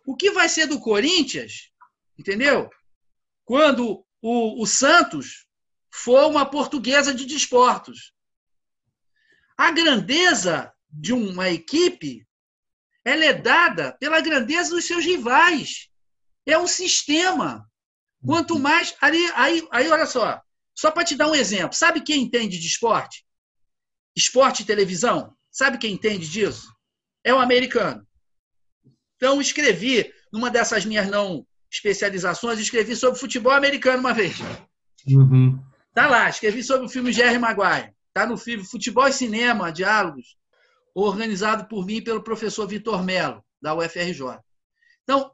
O que vai ser do Corinthians, entendeu? Quando o, o Santos for uma portuguesa de desportos. A grandeza de uma equipe ela é dada pela grandeza dos seus rivais. É um sistema. Quanto mais. Aí, aí, aí olha só. Só para te dar um exemplo. Sabe quem entende de esporte? Esporte e televisão? Sabe quem entende disso? É o americano. Então, escrevi, numa dessas minhas não especializações, escrevi sobre futebol americano uma vez. Uhum. Tá lá, escrevi sobre o filme Jerry Maguire. Tá no filme Futebol e Cinema, Diálogos, organizado por mim e pelo professor Vitor Melo, da UFRJ. Então,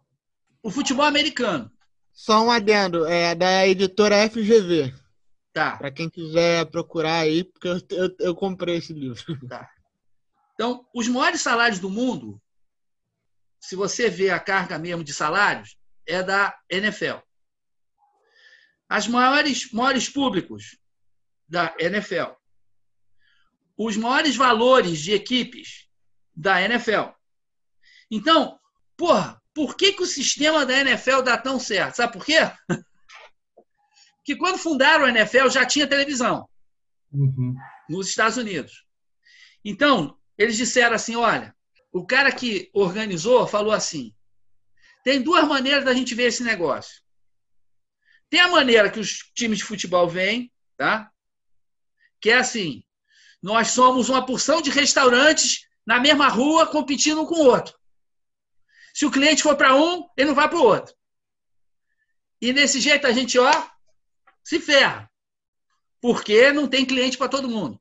o futebol americano. Só um adendo, é da editora FGV. Tá. Para quem quiser procurar aí, porque eu, eu, eu comprei esse livro. Tá. Então, os maiores salários do mundo, se você vê a carga mesmo de salários, é da NFL. As maiores, maiores públicos da NFL. Os maiores valores de equipes da NFL. Então, porra, por que, que o sistema da NFL dá tão certo? Sabe por quê? Porque quando fundaram a NFL já tinha televisão Uhum. nos Estados Unidos. Então, eles disseram assim: olha, o cara que organizou falou assim: tem duas maneiras da gente ver esse negócio. Tem a maneira que os times de futebol vêm, tá? Que é assim: nós somos uma porção de restaurantes na mesma rua competindo um com o outro. Se o cliente for para um, ele não vai para o outro. E desse jeito a gente, ó, se ferra. Porque não tem cliente para todo mundo.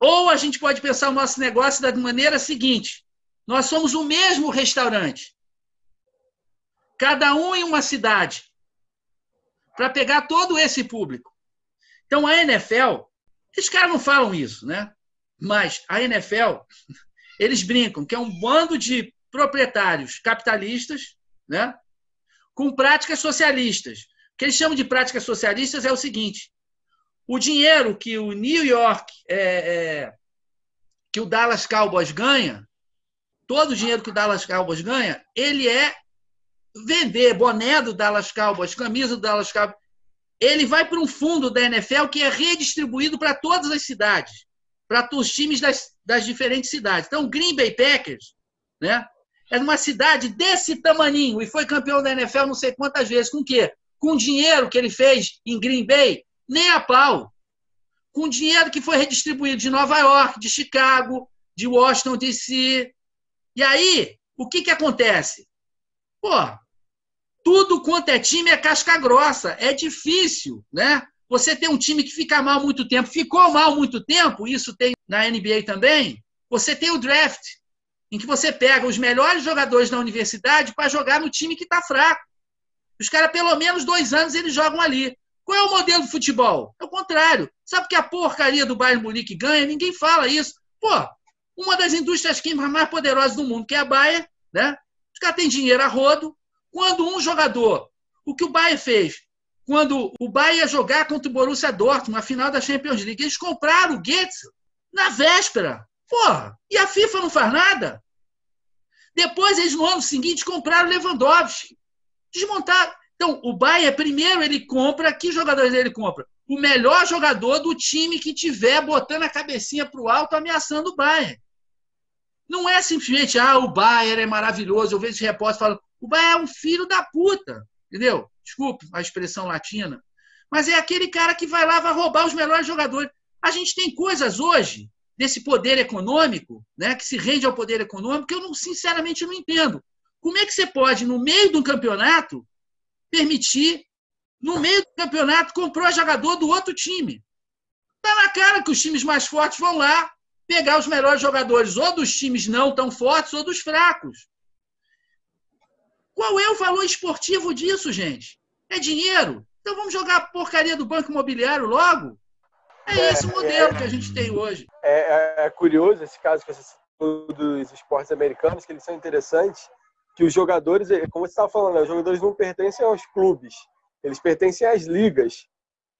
Ou a gente pode pensar o nosso negócio da maneira seguinte: nós somos o mesmo restaurante, cada um em uma cidade, para pegar todo esse público. Então a NFL, esses caras não falam isso, né? Mas a NFL, eles brincam que é um bando de proprietários capitalistas, né? Com práticas socialistas. O que eles chamam de práticas socialistas é o seguinte: o dinheiro que o New York, é, é, que o Dallas Cowboys ganha, todo o dinheiro que o Dallas Cowboys ganha, ele é vender boné do Dallas Cowboys, camisa do Dallas Cowboys. Ele vai para um fundo da NFL que é redistribuído para todas as cidades, para os times das, das diferentes cidades. Então, o Green Bay Packers, né? É uma cidade desse tamaninho e foi campeão da NFL não sei quantas vezes. Com o quê? Com o dinheiro que ele fez em Green Bay, nem a pau. Com dinheiro que foi redistribuído de Nova York, de Chicago, de Washington DC. E aí, o que, que acontece? Pô, tudo quanto é time é casca grossa. É difícil, né? Você tem um time que fica mal muito tempo, ficou mal muito tempo, isso tem na NBA também. Você tem o draft, em que você pega os melhores jogadores da universidade para jogar no time que está fraco. Os caras, pelo menos dois anos, eles jogam ali. Qual é o modelo de futebol? É o contrário. Sabe que a porcaria do Bayern Munique ganha? Ninguém fala isso. Pô, uma das indústrias químicas mais poderosas do mundo, que é a Bayern, né? Os caras têm dinheiro a rodo. Quando um jogador, o que o Bayern fez, quando o Bayern ia jogar contra o Borussia Dortmund, na final da Champions League, eles compraram o Goetz na véspera. Porra, e a FIFA não faz nada? Depois, eles no ano seguinte compraram o Lewandowski. Desmontaram. Então, o Bayern, primeiro, ele compra. Que jogadores ele compra? O melhor jogador do time que tiver botando a cabecinha para o alto, ameaçando o Bayern. Não é simplesmente, ah, o Bayern é maravilhoso. Eu vejo repórter falando, O Bahia é um filho da puta, entendeu? Desculpe a expressão latina. Mas é aquele cara que vai lá, vai roubar os melhores jogadores. A gente tem coisas hoje desse poder econômico, né, que se rende ao poder econômico, que eu não, sinceramente não entendo. Como é que você pode, no meio de um campeonato, permitir, no meio do campeonato, comprar jogador do outro time? Está na cara que os times mais fortes vão lá pegar os melhores jogadores, ou dos times não tão fortes, ou dos fracos. Qual é o valor esportivo disso, gente? É dinheiro? Então vamos jogar a porcaria do banco imobiliário logo? É esse o modelo que a gente tem hoje. É, é- é curioso esse caso que você citou dos esportes americanos, que eles são interessantes, que os jogadores, eh, como você estava falando, né, os jogadores não pertencem aos clubes, eles pertencem às ligas,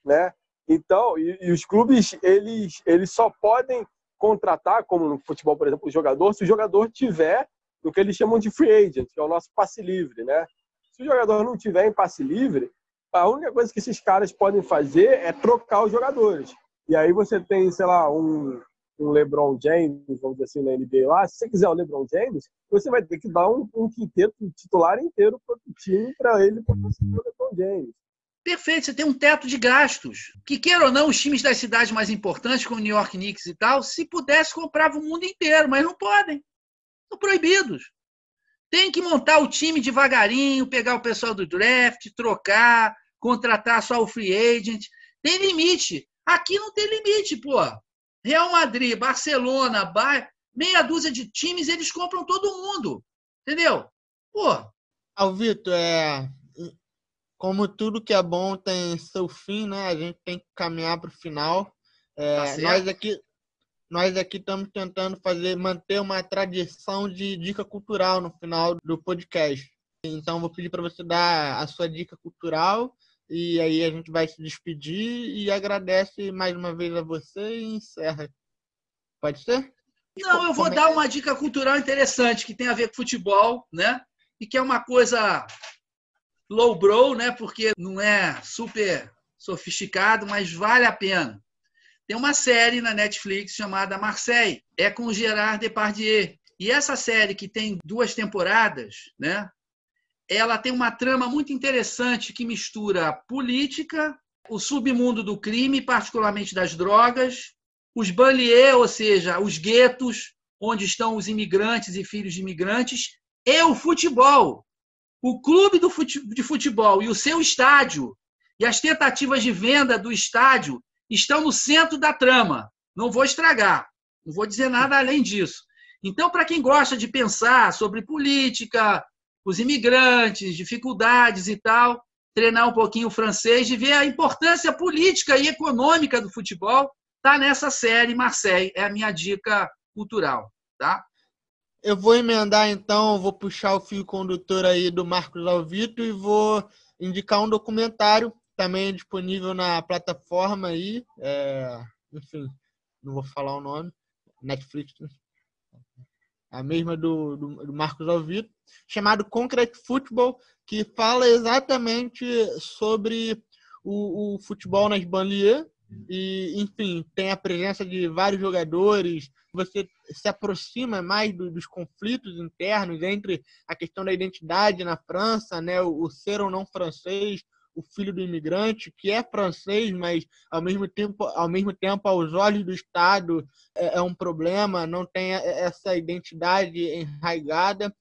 né? Então, e, e os clubes, eles, eles só podem contratar, como no futebol, por exemplo, o jogador, se o jogador tiver no que eles chamam de free agent, que é o nosso passe livre, né? Se o jogador não tiver em passe livre, a única coisa que esses caras podem fazer é trocar os jogadores. E aí você tem, sei lá, um, um LeBron James, vamos dizer assim, na NBA lá. Se você quiser o LeBron James, você vai ter que dar um, um quinteto titular inteiro para o time para ele poder conseguir o LeBron James. Perfeito, você tem um teto de gastos. Que queira ou não, os times das cidades mais importantes, como New York Knicks e tal, se pudesse, compravam o mundo inteiro, mas não podem. Estão proibidos. Tem que montar o time devagarinho, pegar o pessoal do draft, trocar, contratar só o free agent. Tem limite. Aqui não tem limite, pô. Real Madrid, Barcelona, Bayern, meia dúzia de times, eles compram todo mundo. Entendeu? Pô, Ao Vitor, é, como tudo que é bom tem seu fim, né? A gente tem que caminhar para o final. É, Tá nós aqui nós aqui estamos tentando fazer manter uma tradição de dica cultural no final do podcast. Então vou pedir para você dar a sua dica cultural e aí a gente vai se despedir e agradece mais uma vez a você e encerra. Pode ser? Não, eu vou dar uma dica cultural interessante que tem a ver com futebol, né? E que é uma coisa low bro, né? Porque não é super sofisticado, mas vale a pena. Tem uma série na Netflix chamada Marseille, é com Gerard Depardieu. E essa série que tem duas temporadas, né? Ela tem uma trama muito interessante que mistura política, o submundo do crime, particularmente das drogas, os banlieues, ou seja, os guetos, onde estão os imigrantes e filhos de imigrantes, e o futebol. O clube de futebol e o seu estádio, e as tentativas de venda do estádio estão no centro da trama. Não vou estragar, não vou dizer nada além disso. Então, para quem gosta de pensar sobre política, os imigrantes, dificuldades e tal, treinar um pouquinho o francês e ver a importância política e econômica do futebol, tá nessa série Marseille. É a minha dica cultural, tá? Eu vou emendar então, vou puxar o fio condutor aí do Marcos Alvito e vou indicar um documentário também disponível na plataforma aí, é, enfim, não vou falar o nome, Netflix, né? a mesma do, do, do Marcos Alvito, chamado Concrete Football, que fala exatamente sobre o, o futebol nas banlieues e, enfim, tem a presença de vários jogadores, você se aproxima mais do- dos conflitos internos entre a questão da identidade na França, né, o, o ser ou não francês, o filho do imigrante que é francês, mas ao mesmo tempo, ao mesmo tempo, aos olhos do Estado é, é um problema, não tem essa identidade enraigada,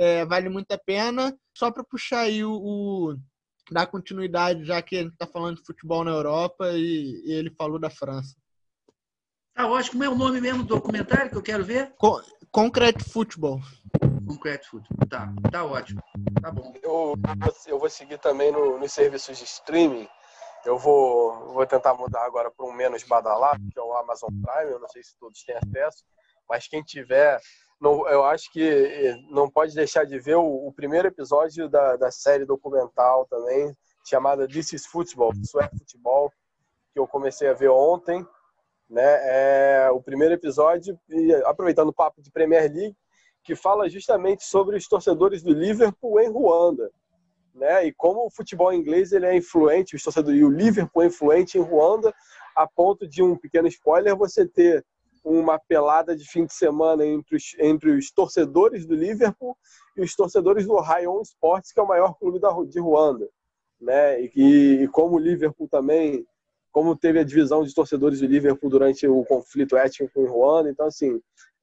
É, vale muito a pena. Só para puxar aí o, o dar continuidade, já que a gente está falando de futebol na Europa e, e ele falou da França. Tá ótimo. Como é o nome mesmo do documentário que eu quero ver? Con Concrete Football. Concrete Food. Tá, tá ótimo. Tá bom. Eu, eu vou seguir também no, nos serviços de streaming. Eu vou, vou tentar mudar agora para um menos badalado, que é o Amazon Prime. Eu não sei se todos têm acesso, mas quem tiver, não, eu acho que eh, não pode deixar de ver o, o primeiro episódio da, da série documental também, chamada This is Football, Isso é Futebol, que eu comecei a ver ontem. Né? É o primeiro episódio, e aproveitando o papo de Premier League, que fala justamente sobre os torcedores do Liverpool em Ruanda. Né? E como o futebol inglês ele é influente, os torcedores e o Liverpool é influente em Ruanda, a ponto de um pequeno spoiler você ter uma pelada de fim de semana entre os, entre os torcedores do Liverpool e os torcedores do Rayon Sports, que é o maior clube da, de Ruanda. Né? E, e como o Liverpool também, como teve a divisão de torcedores do Liverpool durante o conflito étnico em Ruanda, então assim,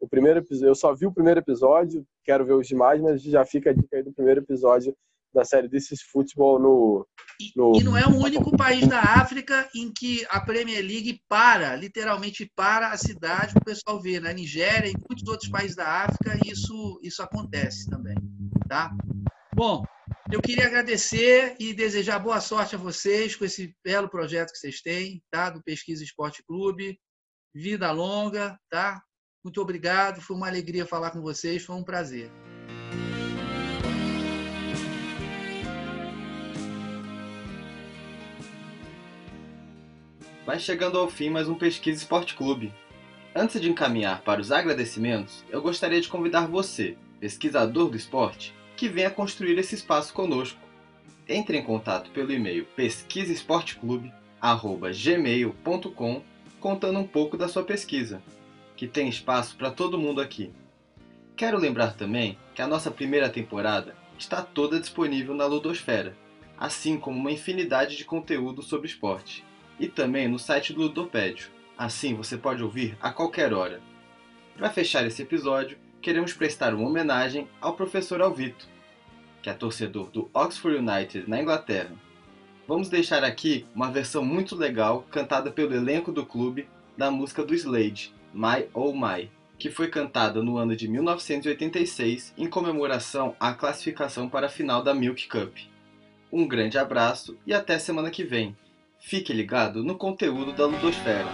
o primeiro episódio, eu só vi o primeiro episódio, quero ver os demais, mas já fica a dica aí do primeiro episódio da série This is Football no, no... E não é o único país da África em que a Premier League para, literalmente para a cidade para o pessoal ver. Na Nigéria e muitos outros países da África isso, isso acontece também. Tá? Bom, eu queria agradecer e desejar boa sorte a vocês com esse belo projeto que vocês têm, tá? Do Pesquisa Esporte Clube. Vida longa, tá? Muito obrigado, foi uma alegria falar com vocês, foi um prazer. Vai chegando ao fim mais um Pesquisa Esporte Clube. Antes de encaminhar para os agradecimentos, eu gostaria de convidar você, pesquisador do esporte, que venha construir esse espaço conosco. Entre em contato pelo e-mail pesquisaesporteclube@gmail.com contando um pouco da sua pesquisa, que tem espaço para todo mundo aqui. Quero lembrar também que a nossa primeira temporada está toda disponível na Ludosfera, assim como uma infinidade de conteúdo sobre esporte e também no site do Ludopédio. Assim você pode ouvir a qualquer hora. Para fechar esse episódio, queremos prestar uma homenagem ao professor Alvito, que é torcedor do Oxford United na Inglaterra. Vamos deixar aqui uma versão muito legal cantada pelo elenco do clube da música do Slade, My Oh My, que foi cantada no ano de 1986 em comemoração à classificação para a final da Milk Cup. Um grande abraço e até semana que vem. Fique ligado no conteúdo da Ludosfera.